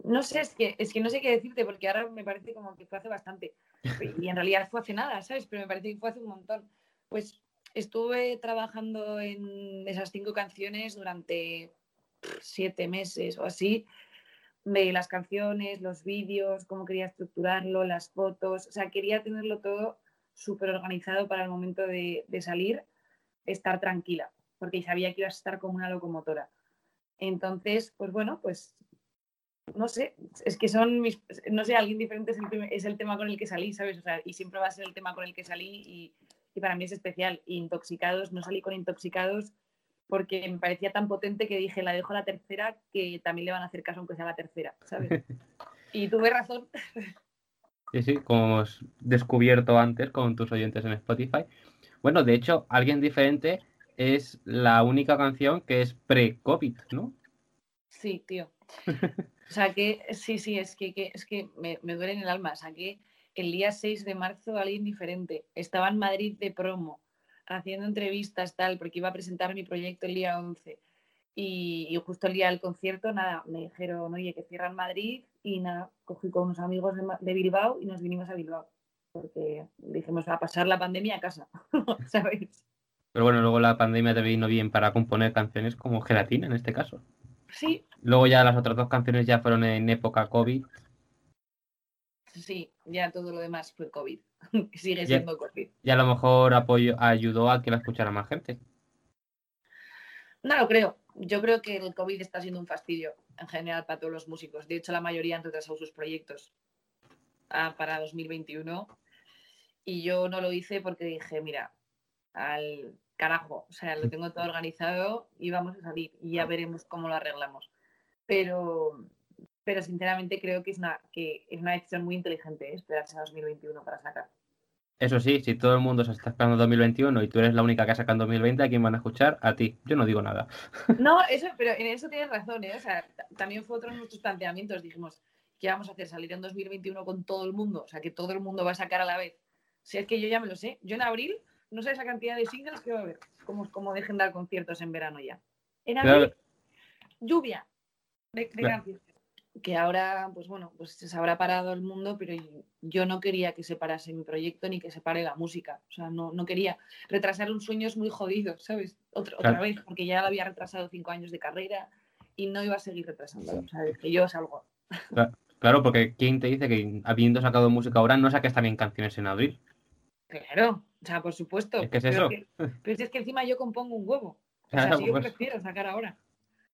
no sé, es que, es que no sé qué decirte, porque ahora me parece como que fue hace bastante. Y en realidad fue hace nada, ¿sabes? Pero me parece que fue hace un montón. Pues estuve trabajando en esas cinco canciones durante siete meses o así. De las canciones, los vídeos, cómo quería estructurarlo, las fotos. O sea, quería tenerlo todo súper organizado para el momento de, salir, estar tranquila, porque sabía que iba a estar como una locomotora. Entonces, pues bueno, pues no sé, es que son mis, no sé, alguien diferente es el, es el tema con el que salí, ¿sabes? O sea, y siempre va a ser el tema con el que salí y, y para mí es especial. Intoxicados, no salí con intoxicados porque me parecía tan potente que dije, la dejo a la tercera, que también le van a hacer caso aunque sea la tercera, ¿sabes? Y tuve razón. Sí, sí, como hemos descubierto antes con tus oyentes en Spotify. Bueno, de hecho, Alguien Diferente es la única canción que es pre-COVID, ¿no? Sí, tío. O sea que, sí, sí, es que, que- es que me, me duele en el alma. Saqué el día 6 de marzo alguien diferente. Estaba en Madrid de promo, haciendo entrevistas, tal, porque iba a presentar mi proyecto el día 11. Y, y justo el día del concierto, nada, me dijeron, oye, que cierran Madrid. Y nada, cogí con unos amigos de, de Bilbao y nos vinimos a Bilbao. Porque dijimos, a pasar la pandemia a casa, ¿sabes? Pero bueno, luego la pandemia te vino bien para componer canciones como Gelatina en este caso. Sí, Luego ya las otras dos canciones ya fueron en época COVID. sí, ya todo lo demás fue COVID. Sigue siendo COVID. Y a lo mejor apoyo, ayudó a que la escuchara más gente. No lo creo. Yo creo que el COVID está siendo un fastidio en general para todos los músicos. De hecho, la mayoría han retrasado sus proyectos ah, para 2021. Y yo no lo hice porque dije, mira, al carajo, o sea, lo tengo todo organizado y vamos a salir y ya veremos cómo lo arreglamos. Pero, pero sinceramente creo que es una, que es una decisión muy inteligente ¿eh? esperarse a 2021 para sacar. Eso sí, si todo el mundo se está esperando 2021 y tú eres la única que saca en 2020, ¿a quién van a escuchar? A ti. Yo no digo nada. No, eso, pero en eso tienes razón, ¿eh? O sea, ta- también fue otro de nuestros planteamientos. Dijimos, ¿qué vamos a hacer? ¿Salir en 2021 con todo el mundo? O sea, que todo el mundo va a sacar a la vez. Si es que yo ya me lo sé. Yo en abril no sé esa cantidad de singles que va a haber. Como, como dejen dar conciertos en verano ya. En abril, Claro, lluvia de, de Claro. canciones. Que ahora, pues bueno, pues se habrá parado el mundo, pero yo no quería que se parase mi proyecto ni que se pare la música. O sea, no, no quería. Retrasar un sueño es muy jodido, ¿sabes? Otra, otra Claro. vez, porque ya había retrasado cinco años de carrera y no iba a seguir retrasándolo. O sea, es que yo salgo. claro, porque ¿quién te dice que habiendo sacado música ahora no saques también canciones en abril? Claro, o sea, por supuesto. Es que es pero eso. que- pero si es que encima yo compongo un huevo. O sea, Claro, si yo pues. prefiero sacar ahora.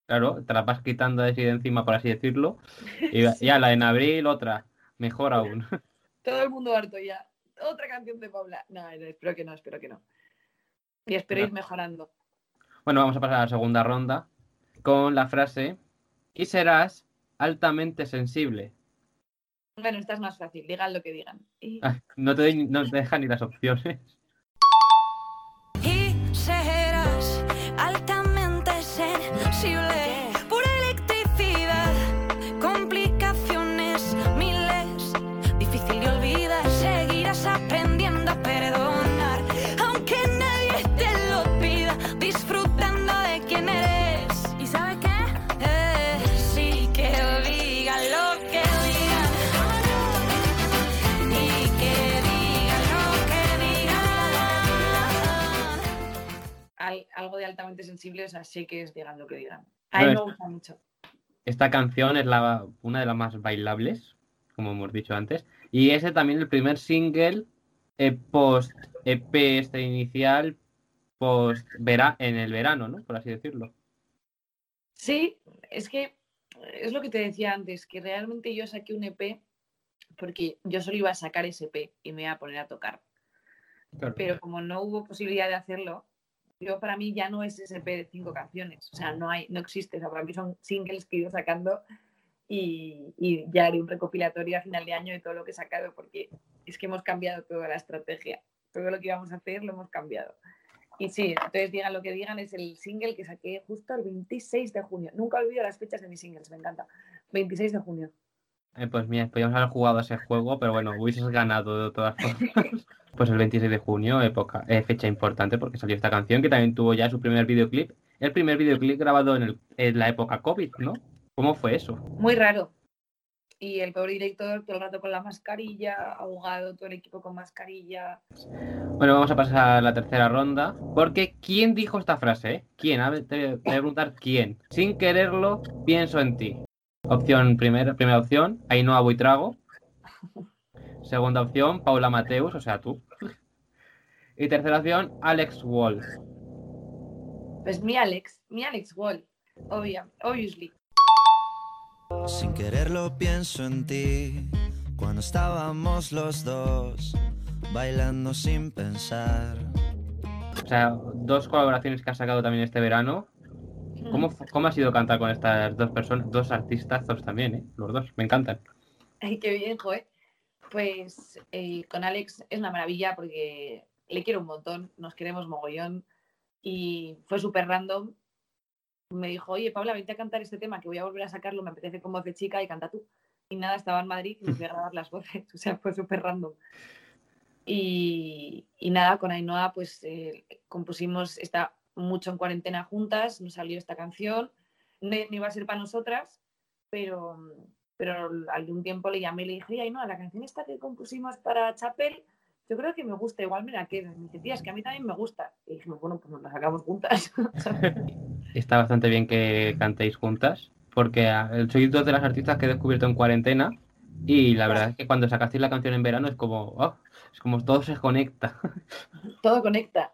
Claro, te la vas quitando así de encima, por así decirlo. Y ya la en abril, otra. Mejor aún. Todo el mundo harto ya. Otra canción de Paula. No, no, espero que no, espero que no. Y espero ir mejorando. Bueno, vamos a pasar a la segunda ronda con la frase y serás altamente sensible. Bueno, esta es más fácil, digan lo que digan. Y- Ah, No te, doy- no te dejan ni las opciones. Al- algo de altamente sensible, o sea, sé que es digan lo que digan. A mí No, me gusta mucho. Esta canción es la, una de las más bailables, como hemos dicho antes. Y ese también el primer single eh, post EP este inicial, post vera en el verano, ¿no? Por así decirlo. Sí, es que es lo que te decía antes, que realmente yo saqué un EP porque yo solo iba a sacar ese EP y me iba a poner a tocar. Claro. Pero como no hubo posibilidad de hacerlo, yo para mí ya no es ese de cinco canciones. O sea, no hay, no existe. O sea, para mí son singles que he ido sacando y, y ya haré un recopilatorio a final de año de todo lo que he sacado, porque es que hemos cambiado toda la estrategia. Todo lo que íbamos a hacer lo hemos cambiado. Y sí, entonces digan lo que digan, es el single que saqué justo el 26 de junio. Nunca olvido las fechas de mis singles, me encanta. 26 de junio. Eh, pues mira, podríamos haber jugado ese juego, pero bueno, hubieses ganado de todas formas. Pues el 26 de junio, época, eh, fecha importante porque salió esta canción que también tuvo ya su primer videoclip. El primer videoclip grabado en, el- en la época COVID, ¿no? ¿Cómo fue eso? Muy raro. Y el peor director todo el rato con la mascarilla, ahogado, todo el equipo con mascarilla. Bueno, vamos a pasar a la tercera ronda. Porque ¿quién dijo esta frase? eh? ¿Quién? A ver, te, te voy a preguntar quién. Sin quererlo, pienso en ti. Opción primera, primera opción, Ainhoa Buitrago. Segunda opción, Paula Mateus, o sea, tú. Y tercera opción, Alex Wall. Pues mi Alex, mi Alex Wall, obvia, obviously. Sin quererlo pienso en ti, cuando estábamos los dos, bailando sin pensar. O sea, dos colaboraciones que has sacado también este verano. ¿Cómo, cómo ha sido cantar con estas dos personas, dos artistazos también, eh? Los dos, me encantan. Ay, qué bien, joder. Pues eh, con Alex es una maravilla porque le quiero un montón, nos queremos mogollón y fue súper random. Me dijo, oye, Paula, vente a cantar este tema que voy a volver a sacarlo, me apetece con voz de chica y canta tú. Y nada, estaba en Madrid y me fui a grabar las voces, o sea, fue súper random. Y, y nada, con Ainhoa pues eh, compusimos esta mucho en cuarentena juntas, nos salió esta canción, no, no iba a ser para nosotras, pero, pero al un tiempo le llamé y le dije, Ainhoa, la canción esta que compusimos para Chapel, yo creo que me gusta, igual me la quedo. Y me dice, tía, es que a mí también me gusta. Y dijimos, bueno, pues nos la sacamos juntas. Está bastante bien que cantéis juntas, porque ah, sois dos de las artistas que he descubierto en cuarentena y la verdad es que cuando sacasteis la canción en verano es como, oh, es como todo se conecta. Todo conecta.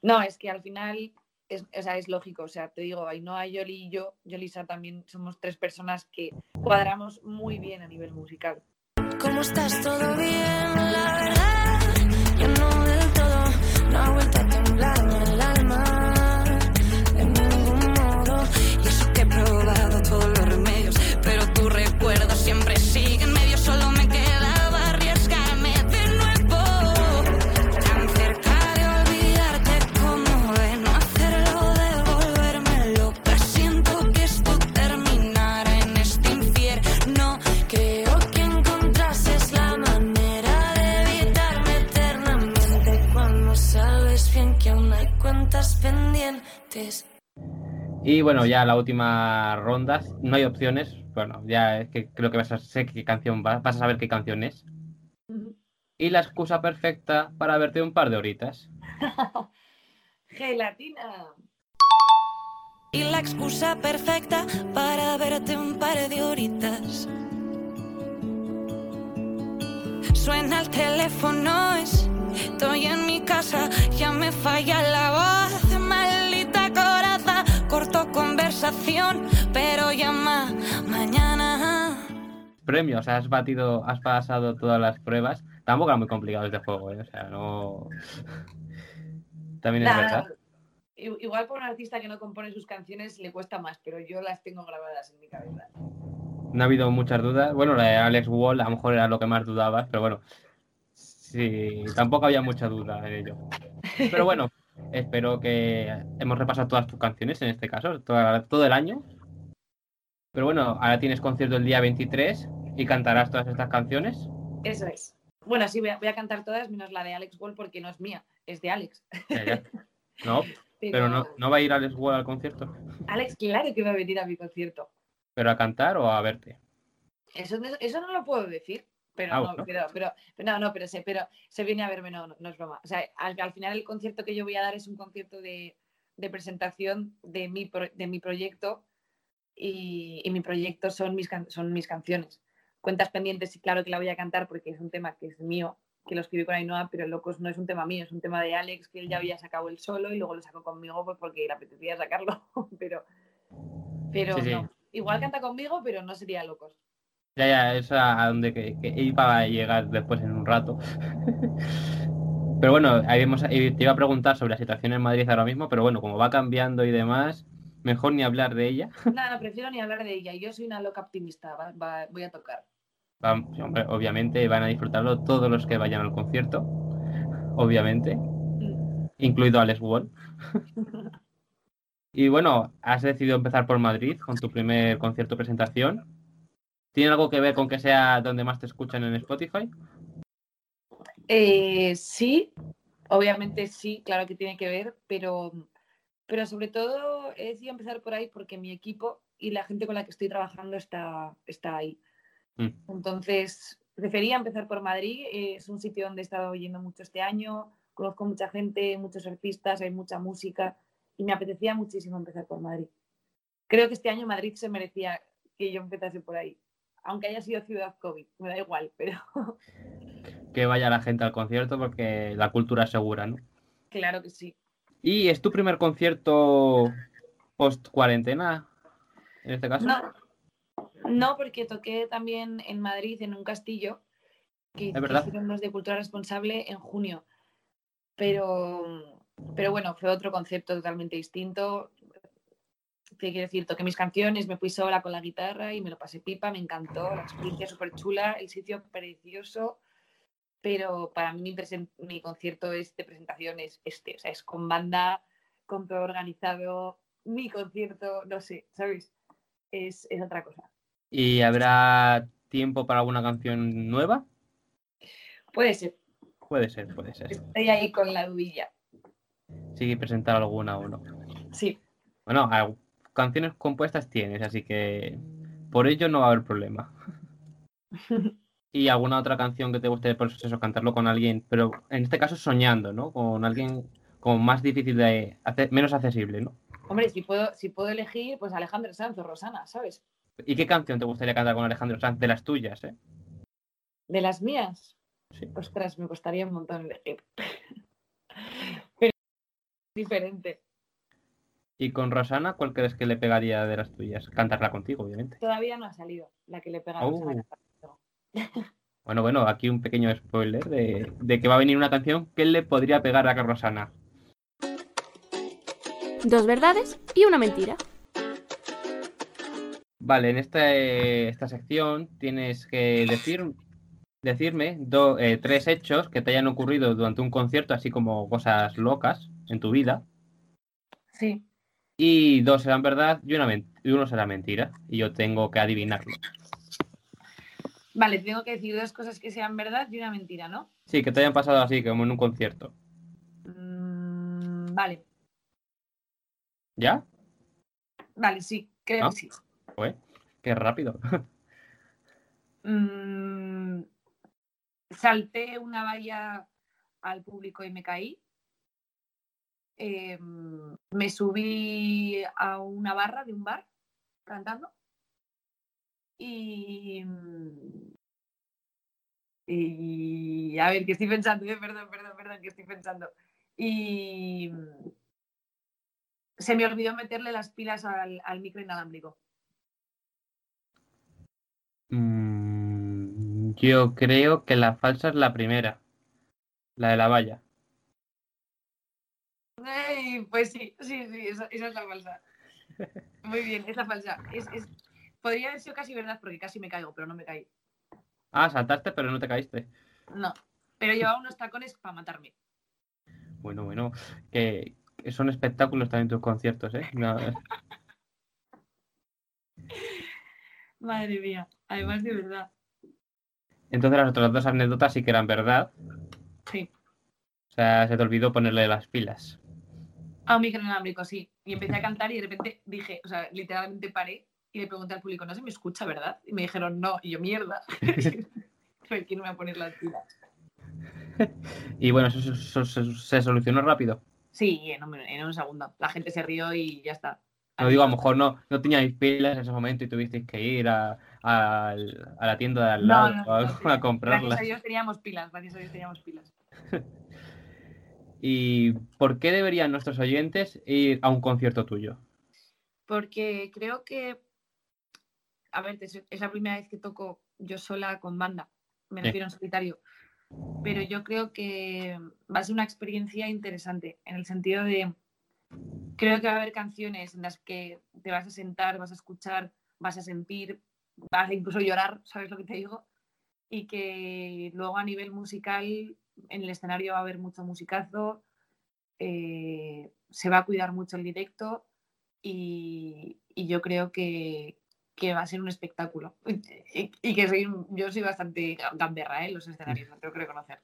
No, es que al final es, o sea, es lógico. O sea, te digo, Ainhoa, Yoli y yo, Yolisa también somos tres personas que cuadramos muy bien a nivel musical. ¿Cómo estás? ¿Todo bien? La verdad, todo, no Y bueno, ya la última ronda, no hay opciones. Bueno, ya es que creo que vas a, sé qué canción va, vas a saber qué canción es. Y la excusa perfecta para verte un par de horitas. Gelatina. Y la excusa perfecta para verte un par de horitas. Suena el teléfono, estoy en mi casa, ya me falla la voz, corto conversación, pero llama mañana. Premio, o sea, has batido, has pasado todas las pruebas. Tampoco era muy complicado este juego, ¿eh? O sea, no. También es Nah, verdad. Igual por un artista que no compone sus canciones le cuesta más, pero yo las tengo grabadas en mi cabeza. No ha habido muchas dudas. Bueno, la de Alex Wall a lo mejor era lo que más dudabas, pero bueno. Sí, tampoco había mucha duda en ello. Pero bueno, espero que hemos repasado todas tus canciones en este caso, toda- todo el año. Pero bueno, ahora tienes concierto el día 23 y cantarás todas estas canciones. Eso es. Bueno, sí, voy a, voy a cantar todas menos la de Alex Wall porque no es mía, es de Alex. Ya, ya. No, pero no, no va a ir Alex Wall al concierto. Alex, claro que va a venir a mi concierto. ¿Pero a cantar o a verte? Eso, eso no lo puedo decir, pero Ah, no, pero, pero, pero no, no, pero se, pero se viene a verme, no, no, no es broma. O sea, al, al final el concierto que yo voy a dar es un concierto de, de presentación de mi, pro- de mi proyecto y, y mi proyecto son mis, can- son mis canciones. Cuentas pendientes, sí, claro que la voy a cantar porque es un tema que es mío, que lo escribí con Ainhoa, pero Locos no es un tema mío, es un tema de Alex que él ya había sacado él solo y luego lo sacó conmigo pues porque le apetecía sacarlo, pero, pero Sí, sí. no. Igual canta conmigo, pero no sería Locos. Ya, ya, es a donde que, que iba a llegar después en un rato. Pero bueno, habíamos- eh, te iba a preguntar sobre la situación en Madrid ahora mismo, pero bueno, como va cambiando y demás, mejor ni hablar de ella. No, no, prefiero ni hablar de ella. Yo soy una loca optimista. va- va- voy a tocar. Hombre, obviamente van a disfrutarlo todos los que vayan al concierto, obviamente, Mm. incluido Alex Wall. Y bueno, has decidido empezar por Madrid con tu primer concierto presentación. ¿Tiene algo que ver con que sea donde más te escuchan en Spotify? Eh, sí, obviamente sí, claro que tiene que ver, pero, pero sobre todo he decidido empezar por ahí porque mi equipo y la gente con la que estoy trabajando está, está ahí. Mm. Entonces, prefería empezar por Madrid. eh, es un sitio donde he estado yendo mucho este año. Conozco mucha gente, muchos artistas, hay mucha música y me apetecía muchísimo empezar por Madrid. Creo que este año Madrid se merecía que yo empezase por ahí. Aunque haya sido ciudad COVID, me da igual, pero Que vaya la gente al concierto porque la cultura es segura, ¿no? claro que sí. ¿Y es tu primer concierto post cuarentena? En este caso. No, no, porque toqué también en Madrid, en un castillo, que, Es que verdad. hicieron los de Cultura Responsable en junio. Pero, pero bueno, fue otro concepto totalmente distinto. ¿Qué quiero decir? Toqué mis canciones, me fui sola con la guitarra y me lo pasé pipa, me encantó, la experiencia súper chula, el sitio precioso. Pero para mí mi, mi concierto es de presentación es este, o sea, es con banda, con todo organizado, mi concierto, no sé, ¿sabes? Es, es otra cosa. ¿Y habrá tiempo para alguna canción nueva? Puede ser, Puede ser, puede ser. estoy ahí con la dudilla. Sí, presentar alguna o no. Sí, Bueno, canciones compuestas tienes, así que por ello no va a haber problema. ¿Y alguna otra canción que te guste, por eso, cantarlo con alguien, pero en este caso soñando, ¿no? Con alguien como más difícil de hacer, menos accesible, ¿no? hombre, si puedo, si puedo elegir, pues Alejandro Sanz o Rosana, ¿sabes? ¿Y qué canción te gustaría cantar con Alejandro Sanz de las tuyas, eh? De las mías, Sí. ostras, me costaría un montón elegir. Pero es diferente. Y con Rosana, ¿cuál crees que le pegaría de las tuyas? Cantarla contigo, obviamente. Todavía no ha salido la que le pega a Rosana. Oh. Bueno, bueno, aquí un pequeño spoiler de, de que va a venir una canción que le podría pegar a Rosana. Dos verdades y una mentira. Vale, en esta, esta sección tienes que decir, decirme do- eh, tres hechos que te hayan ocurrido durante un concierto, así como cosas locas en tu vida. Sí, Y dos serán verdad y, una y uno será mentira. Y yo tengo que adivinarlo. vale, tengo que decir dos cosas que sean verdad y una mentira, ¿no? Sí, que te hayan pasado así, como en un concierto. Mm, vale, ¿Ya? Vale, sí, creo ¿No? que sí. Qué rápido. Mm, salté una valla al público y me caí. Em, me subí a una barra de un bar cantando. Y. Y. A ver, que estoy pensando, eh, perdón, perdón, perdón, que estoy pensando. Y. Se me olvidó meterle las pilas al, al micro inalámbrico. Mm, yo creo que la falsa es la primera. La de la valla. Pues sí, sí, sí, esa, esa es la falsa. Muy bien, es la falsa. Es, es- Podría haber sido casi verdad porque casi me caigo, pero no me caí. Ah, saltaste, pero no te caíste. No. Pero llevaba unos tacones para matarme. Bueno, bueno, que, que son espectáculos también tus conciertos, ¿eh? No, Madre mía, además de verdad. Entonces las otras dos anécdotas sí que eran verdad. Sí. O sea, se te olvidó ponerle las pilas. A un micro inalámbrico, sí. Y empecé a cantar y de repente dije, o sea, literalmente paré y le pregunté al público, no se me escucha, ¿verdad? Y me dijeron, no. Y yo, mierda. ¿Por qué no me voy a poner las pilas? Y bueno, eso, eso- eso se, se solucionó rápido. Sí, en un, en un segundo. La gente se rió y ya está. No digo, a lo mejor no, no teníais pilas en ese momento y tuvisteis que ir a, al- a la tienda de al lado no, a, no, a Gracias a comprarlas. Dios teníamos pilas, gracias a Dios teníamos pilas. ¿Y por qué deberían nuestros oyentes ir a un concierto tuyo? Porque creo que, a ver, es la primera vez que toco yo sola con banda, me refiero en solitario, pero yo creo que va a ser una experiencia interesante, en el sentido de, creo que va a haber canciones en las que te vas a sentar, vas a escuchar, vas a sentir, vas a incluso llorar, ¿sabes lo que te digo? Y que luego a nivel musical, en el escenario va a haber mucho musicazo, eh, se va a cuidar mucho el directo y, y yo creo que, que va a ser un espectáculo. Y, y que soy, yo soy bastante gamberra ¿eh? en los escenarios, lo tengo que reconocer.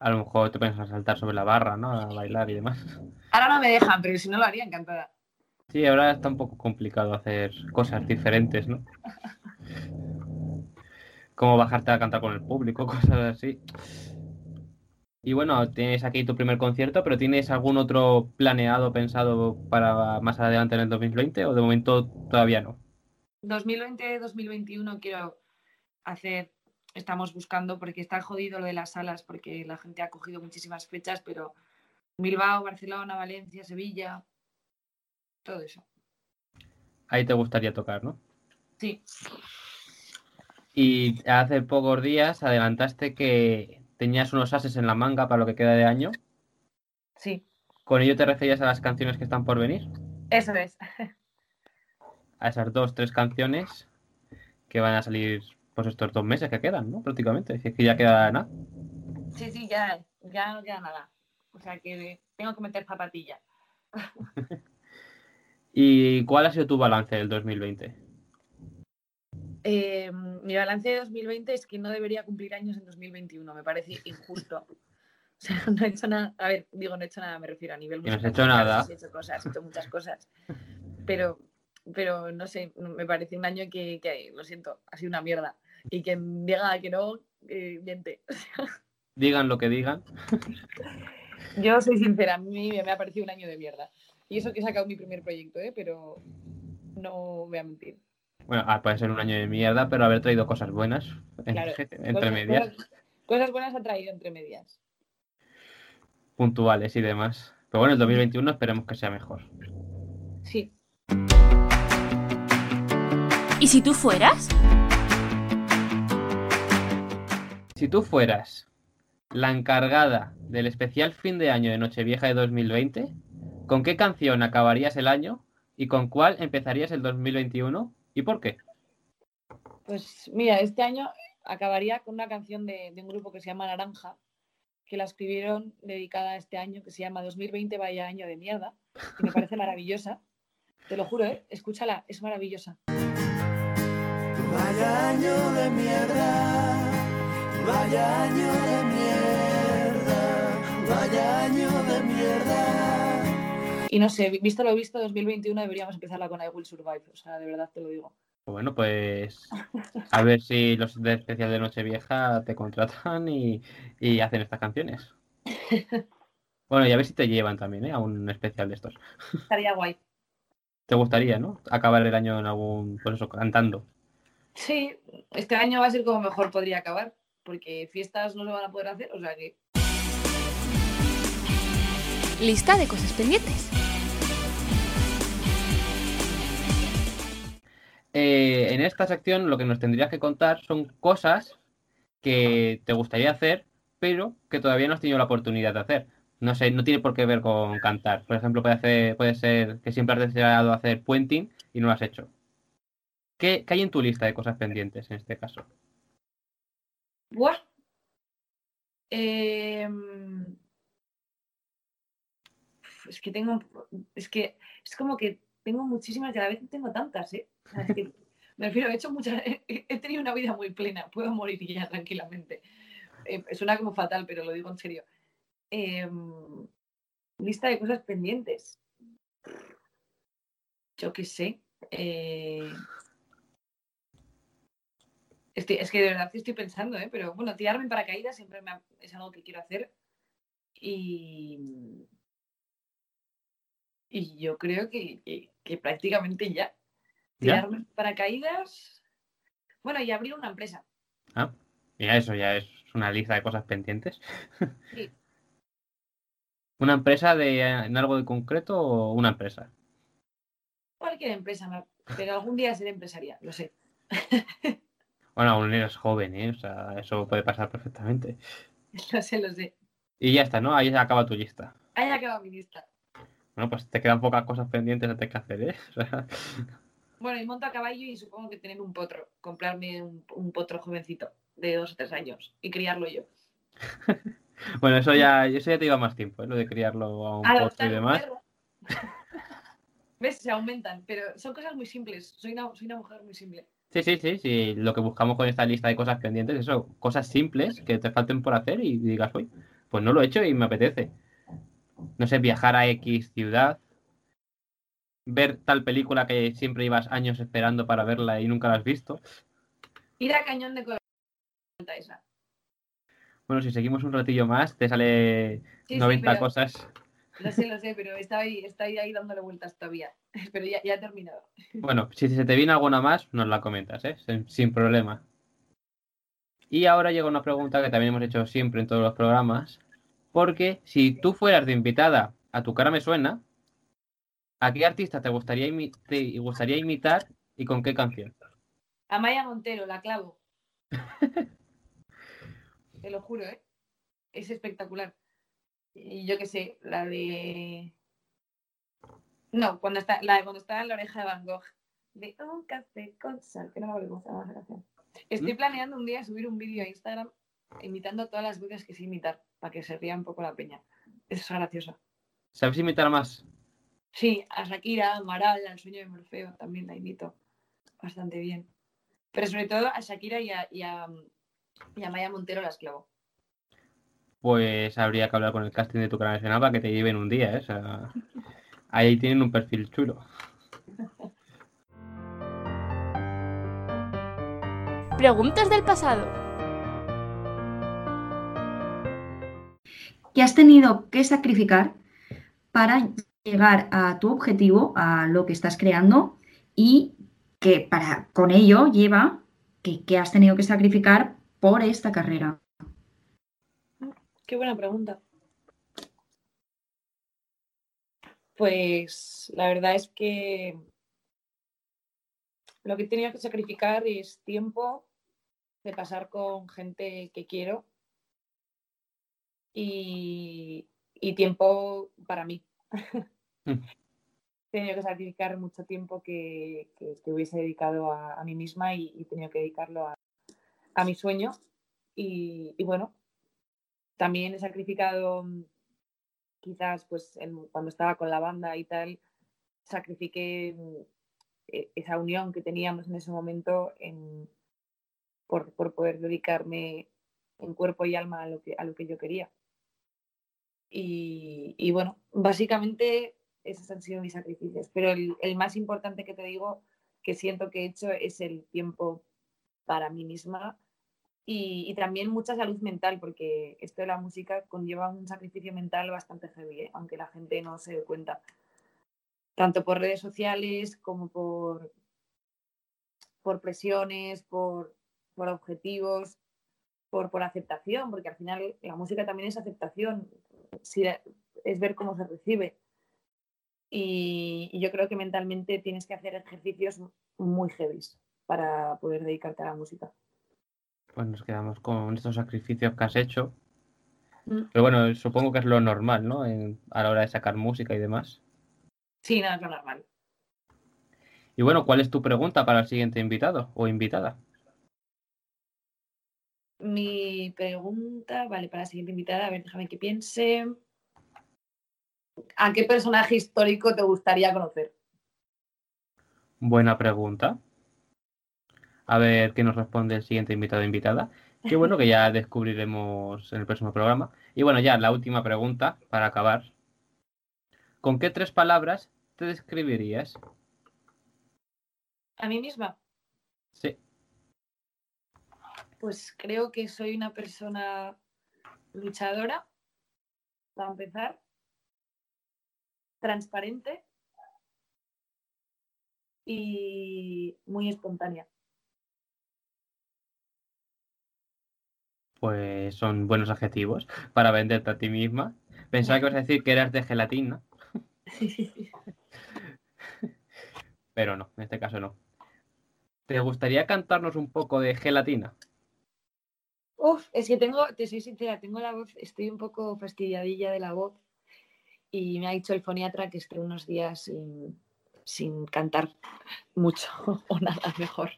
A lo mejor te a saltar sobre la barra, ¿no? A bailar y demás. Ahora no me dejan, pero si no lo haría encantada. Sí, ahora está un poco complicado hacer cosas diferentes, ¿no? Como bajarte a cantar con el público, cosas así. Y bueno, tienes aquí tu primer concierto, pero ¿tienes algún otro planeado, pensado para más adelante en el 2020 o de momento todavía no? 2020-2021 quiero hacer, estamos buscando, porque está jodido lo de las salas, porque la gente ha cogido muchísimas fechas, pero Bilbao, Barcelona, Valencia, Sevilla, todo eso. Ahí te gustaría tocar, ¿no? Sí, Y hace pocos días adelantaste que tenías unos ases en la manga para lo que queda de año. sí, ¿Con ello te referías a las canciones que están por venir? eso es. A esas dos, tres canciones que van a salir pues estos dos meses que quedan, ¿no? Prácticamente. Si es que ya queda nada. Sí, sí, ya, ya no queda nada. O sea que tengo que meter zapatilla. ¿Y cuál ha sido tu balance del 2020? Eh, mi balance de 2020 es que no debería cumplir años en 2021, me parece injusto. O sea, no he hecho nada, a ver, digo, no he hecho nada, me refiero a nivel Que no has musical, hecho nada. He hecho cosas, he hecho muchas cosas. Pero, pero no sé, me parece un año que, que, lo siento, ha sido una mierda. Y quien diga que no, eh, miente. Digan lo que digan. Yo soy sincera, a mí me ha parecido un año de mierda. Y eso que he sacado mi primer proyecto, ¿eh? pero no voy a mentir. Bueno, ah, puede ser un año de mierda, pero haber traído cosas buenas en- Claro, entre Cosas- medias, Cosas, cosas buenas ha traído entre medias. puntuales y demás. Pero bueno, el 2021 esperemos que sea mejor. Sí. ¿Y si tú fueras? Si tú fueras la encargada del especial fin de año de Nochevieja de 2020, ¿con qué canción acabarías el año y con cuál empezarías el 2021 y por qué? Pues mira, este año acabaría con una canción de, de un grupo que se llama Naranja, que la escribieron dedicada a este año, que se llama 2020 vaya año de mierda, y me parece maravillosa. Te lo juro, ¿eh? escúchala, es maravillosa. Vaya año de mierda, vaya año de mierda, vaya año de mierda. Y no sé, visto lo visto, 2021 deberíamos empezarla con I Will Survive. O sea, de verdad te lo digo. Bueno, pues a ver si los de especial de Nochevieja te contratan y, y hacen estas canciones. Bueno, y a ver si te llevan también, ¿eh? A un especial de estos. Estaría guay. ¿Te gustaría, no? Acabar el año en algún, pues eso, cantando. Sí, este año va a ser como mejor podría acabar. Porque fiestas no se van a poder hacer, o sea que. Lista de cosas pendientes. Eh, en esta sección lo que nos tendrías que contar son cosas que te gustaría hacer, pero que todavía no has tenido la oportunidad de hacer. No sé, no tiene por qué ver con cantar. Por ejemplo, puede, hacer, puede ser que siempre has deseado hacer puenting y no lo has hecho. ¿Qué, hay en tu lista de cosas pendientes en este caso? ¡Buah! Em, Es que tengo. Es que es como que tengo muchísimas y a la vez tengo tantas, ¿eh? Me refiero, he hecho muchas. He, tenido una vida muy plena, puedo morir ya tranquilamente. Eh, suena como fatal, pero lo digo en serio. Em, lista de cosas pendientes. Yo qué sé. eh, es que de verdad estoy pensando, ¿eh? pero bueno, tirarme en paracaídas siempre me ha- es algo que quiero hacer. Y, y yo creo que, que- que prácticamente ya. ¿Ya? Tirarme en paracaídas. Bueno, y abrir una empresa. Ah, mira, eso ya es una lista de cosas pendientes. Sí. ¿Una empresa de, en algo de concreto o una empresa? Cualquier empresa, pero algún día seré empresaria, lo sé. Bueno, aún eres joven, ¿eh? O sea, eso puede pasar perfectamente. Lo sé, lo sé. Y ya está, ¿no? Ahí se acaba tu lista. Ahí acaba mi lista. Bueno, pues te quedan pocas cosas pendientes de que hacer, ¿eh? O sea, Bueno, y monto a caballo y supongo que tener un potro. Comprarme un, un potro jovencito de dos o tres años y criarlo yo. bueno, eso ya, eso ya te iba más tiempo, ¿eh? Lo de criarlo a un potro y demás. ¿Ves? Se aumentan, pero son cosas muy simples. Soy una, soy una mujer muy simple. Sí, sí, sí, sí. Lo que buscamos con esta lista de cosas pendientes, eso, cosas simples que te falten por hacer y digas, hoy, pues no lo he hecho y me apetece. No sé, viajar a X ciudad, ver tal película que siempre ibas años esperando para verla y nunca la has visto. Ir a Cañón de esa. Bueno, si seguimos un ratillo más, te sale Sí, sí, 90 pero- cosas. Lo sé, lo sé, pero está ahí, está ahí, ahí dándole vueltas todavía. Pero ya, ya he terminado. Bueno, si se te viene alguna más, nos la comentas, ¿eh? Sin, sin problema. Y ahora llega una pregunta que también hemos hecho siempre en todos los programas. Porque si tú fueras de invitada a Tu cara me suena, ¿a qué artista te gustaría, imi- te gustaría imitar y con qué canción? Amaya Montero, la clavo. Te lo juro, ¿eh? Es espectacular. Y yo qué sé, la de. No, cuando está, la de cuando está en la oreja de Van Gogh. De un café con sal, que no me se llama esa canción. Estoy ¿Mm? planeando un día subir un vídeo a Instagram imitando todas las voces que sé imitar, para que se ría un poco la peña. Eso es gracioso. ¿Sabes imitar más? Sí, a Shakira, a Amaral, al sueño de Morfeo, también la imito bastante bien. Pero sobre todo a Shakira y a, y a, y a Maya Montero la esclavo. Pues habría que hablar con el casting de Tu me suena para que te lleven un día, ¿eh? O sea, ahí tienen un perfil chulo. Preguntas del pasado. ¿Qué has tenido que sacrificar para llegar a tu objetivo, a lo que estás creando y que para con ello lleva que, que has tenido que sacrificar por esta carrera? Qué buena pregunta. Pues la verdad es que lo que he tenido que sacrificar es tiempo de pasar con gente que quiero y, y tiempo para mí. He tenido que sacrificar mucho tiempo que, que- hubiese dedicado a, a mí misma y, he tenido que dedicarlo a, a mi sueño. Y, bueno, también he sacrificado mm, quizás pues cuando estaba con la banda y tal, sacrifiqué mm, e- esa unión que teníamos en ese momento en, por, por poder dedicarme en cuerpo y alma a lo que, a lo que yo quería. Y, bueno, básicamente esos han sido mis sacrificios. Pero el, más importante que te digo, que siento que he hecho, es el tiempo para mí misma y, y también mucha salud mental, porque esto de la música conlleva un sacrificio mental bastante heavy, ¿eh? aunque la gente no se dé cuenta. Tanto por redes sociales como por, por presiones, por, por objetivos, por, por aceptación, porque al final la música también es aceptación, si- es ver cómo se recibe. Y, y yo creo que mentalmente tienes que hacer ejercicios muy heavy para poder dedicarte a la música. Pues nos quedamos con estos sacrificios que has hecho. Mm. Pero bueno, supongo que es lo normal, ¿no? En- a la hora de sacar música y demás. Sí, no, es lo normal. Y bueno, ¿cuál es tu pregunta para el siguiente invitado o invitada? Mi pregunta, vale, para la siguiente invitada, a ver, déjame que piense. ¿A qué personaje histórico te gustaría conocer? Buena pregunta. A ver qué nos responde el siguiente invitado o invitada. Qué bueno que ya descubriremos en el próximo programa. Y bueno, ya la última pregunta para acabar. ¿Con qué tres palabras te describirías? ¿A mí misma? Sí. Pues creo que soy una persona luchadora, para empezar, transparente y muy espontánea. Pues son buenos adjetivos para venderte a ti misma. Pensaba que ibas a decir que eras de gelatina, pero no, en este caso no. ¿Te gustaría cantarnos un poco de gelatina? Uf, es que tengo, te soy sincera, tengo la voz, estoy un poco fastidiadilla de la voz y me ha dicho el foniatra que esté unos días sin, sin cantar mucho o nada mejor.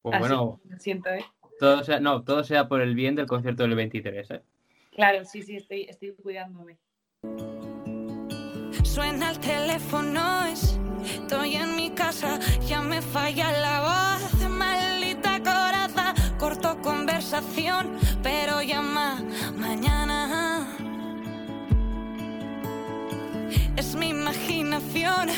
Pues Así bueno, lo siento, ¿eh? todo sea, no, todo sea por el bien del concierto del 23, ¿eh? Claro, sí, sí, estoy, estoy cuidándome. Suena el teléfono, estoy en mi casa, ya me falla la voz, pero llama mañana. Es mi imaginación,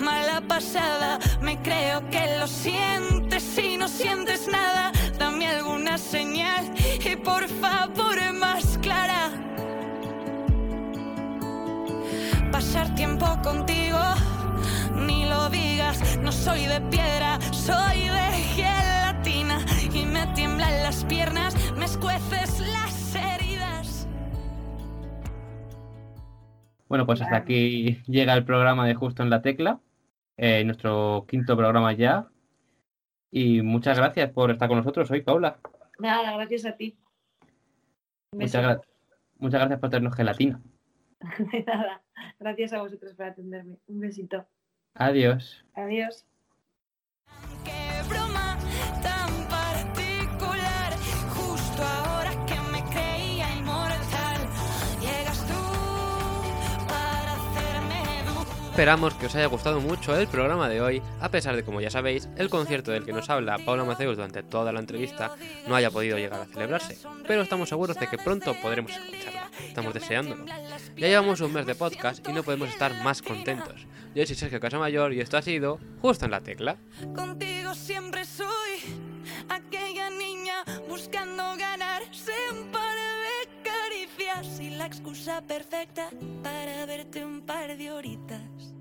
mala pasada, me creo que lo sientes y no sientes nada, dame alguna señal y por favor más clara. pasar tiempo contigo. Ni lo digas, no soy de piedra, soy de gelatina. Me tiemblan las piernas, me escueces las heridas. Bueno, pues hasta aquí llega el programa de Justo en la Tecla, eh, nuestro quinto programa ya. Y muchas gracias por estar con nosotros hoy, Paula. Nada, gracias a ti. Muchas, gra- muchas gracias por traernos gelatina. De nada. Gracias a vosotros por atenderme. Un besito. Adiós. Adiós. Esperamos que os haya gustado mucho el programa de hoy, a pesar de, como ya sabéis, el concierto del que nos habla Paula Maceus durante toda la entrevista no haya podido llegar a celebrarse, pero estamos seguros de que pronto podremos escucharla. Estamos deseándolo. Ya llevamos un mes de podcast y no podemos estar más contentos. Yo soy Sergio Casamayor y esto ha sido Justo en la Tecla. Contigo siempre soy aquella niña buscando par y la excusa perfecta para verte un par de horitas.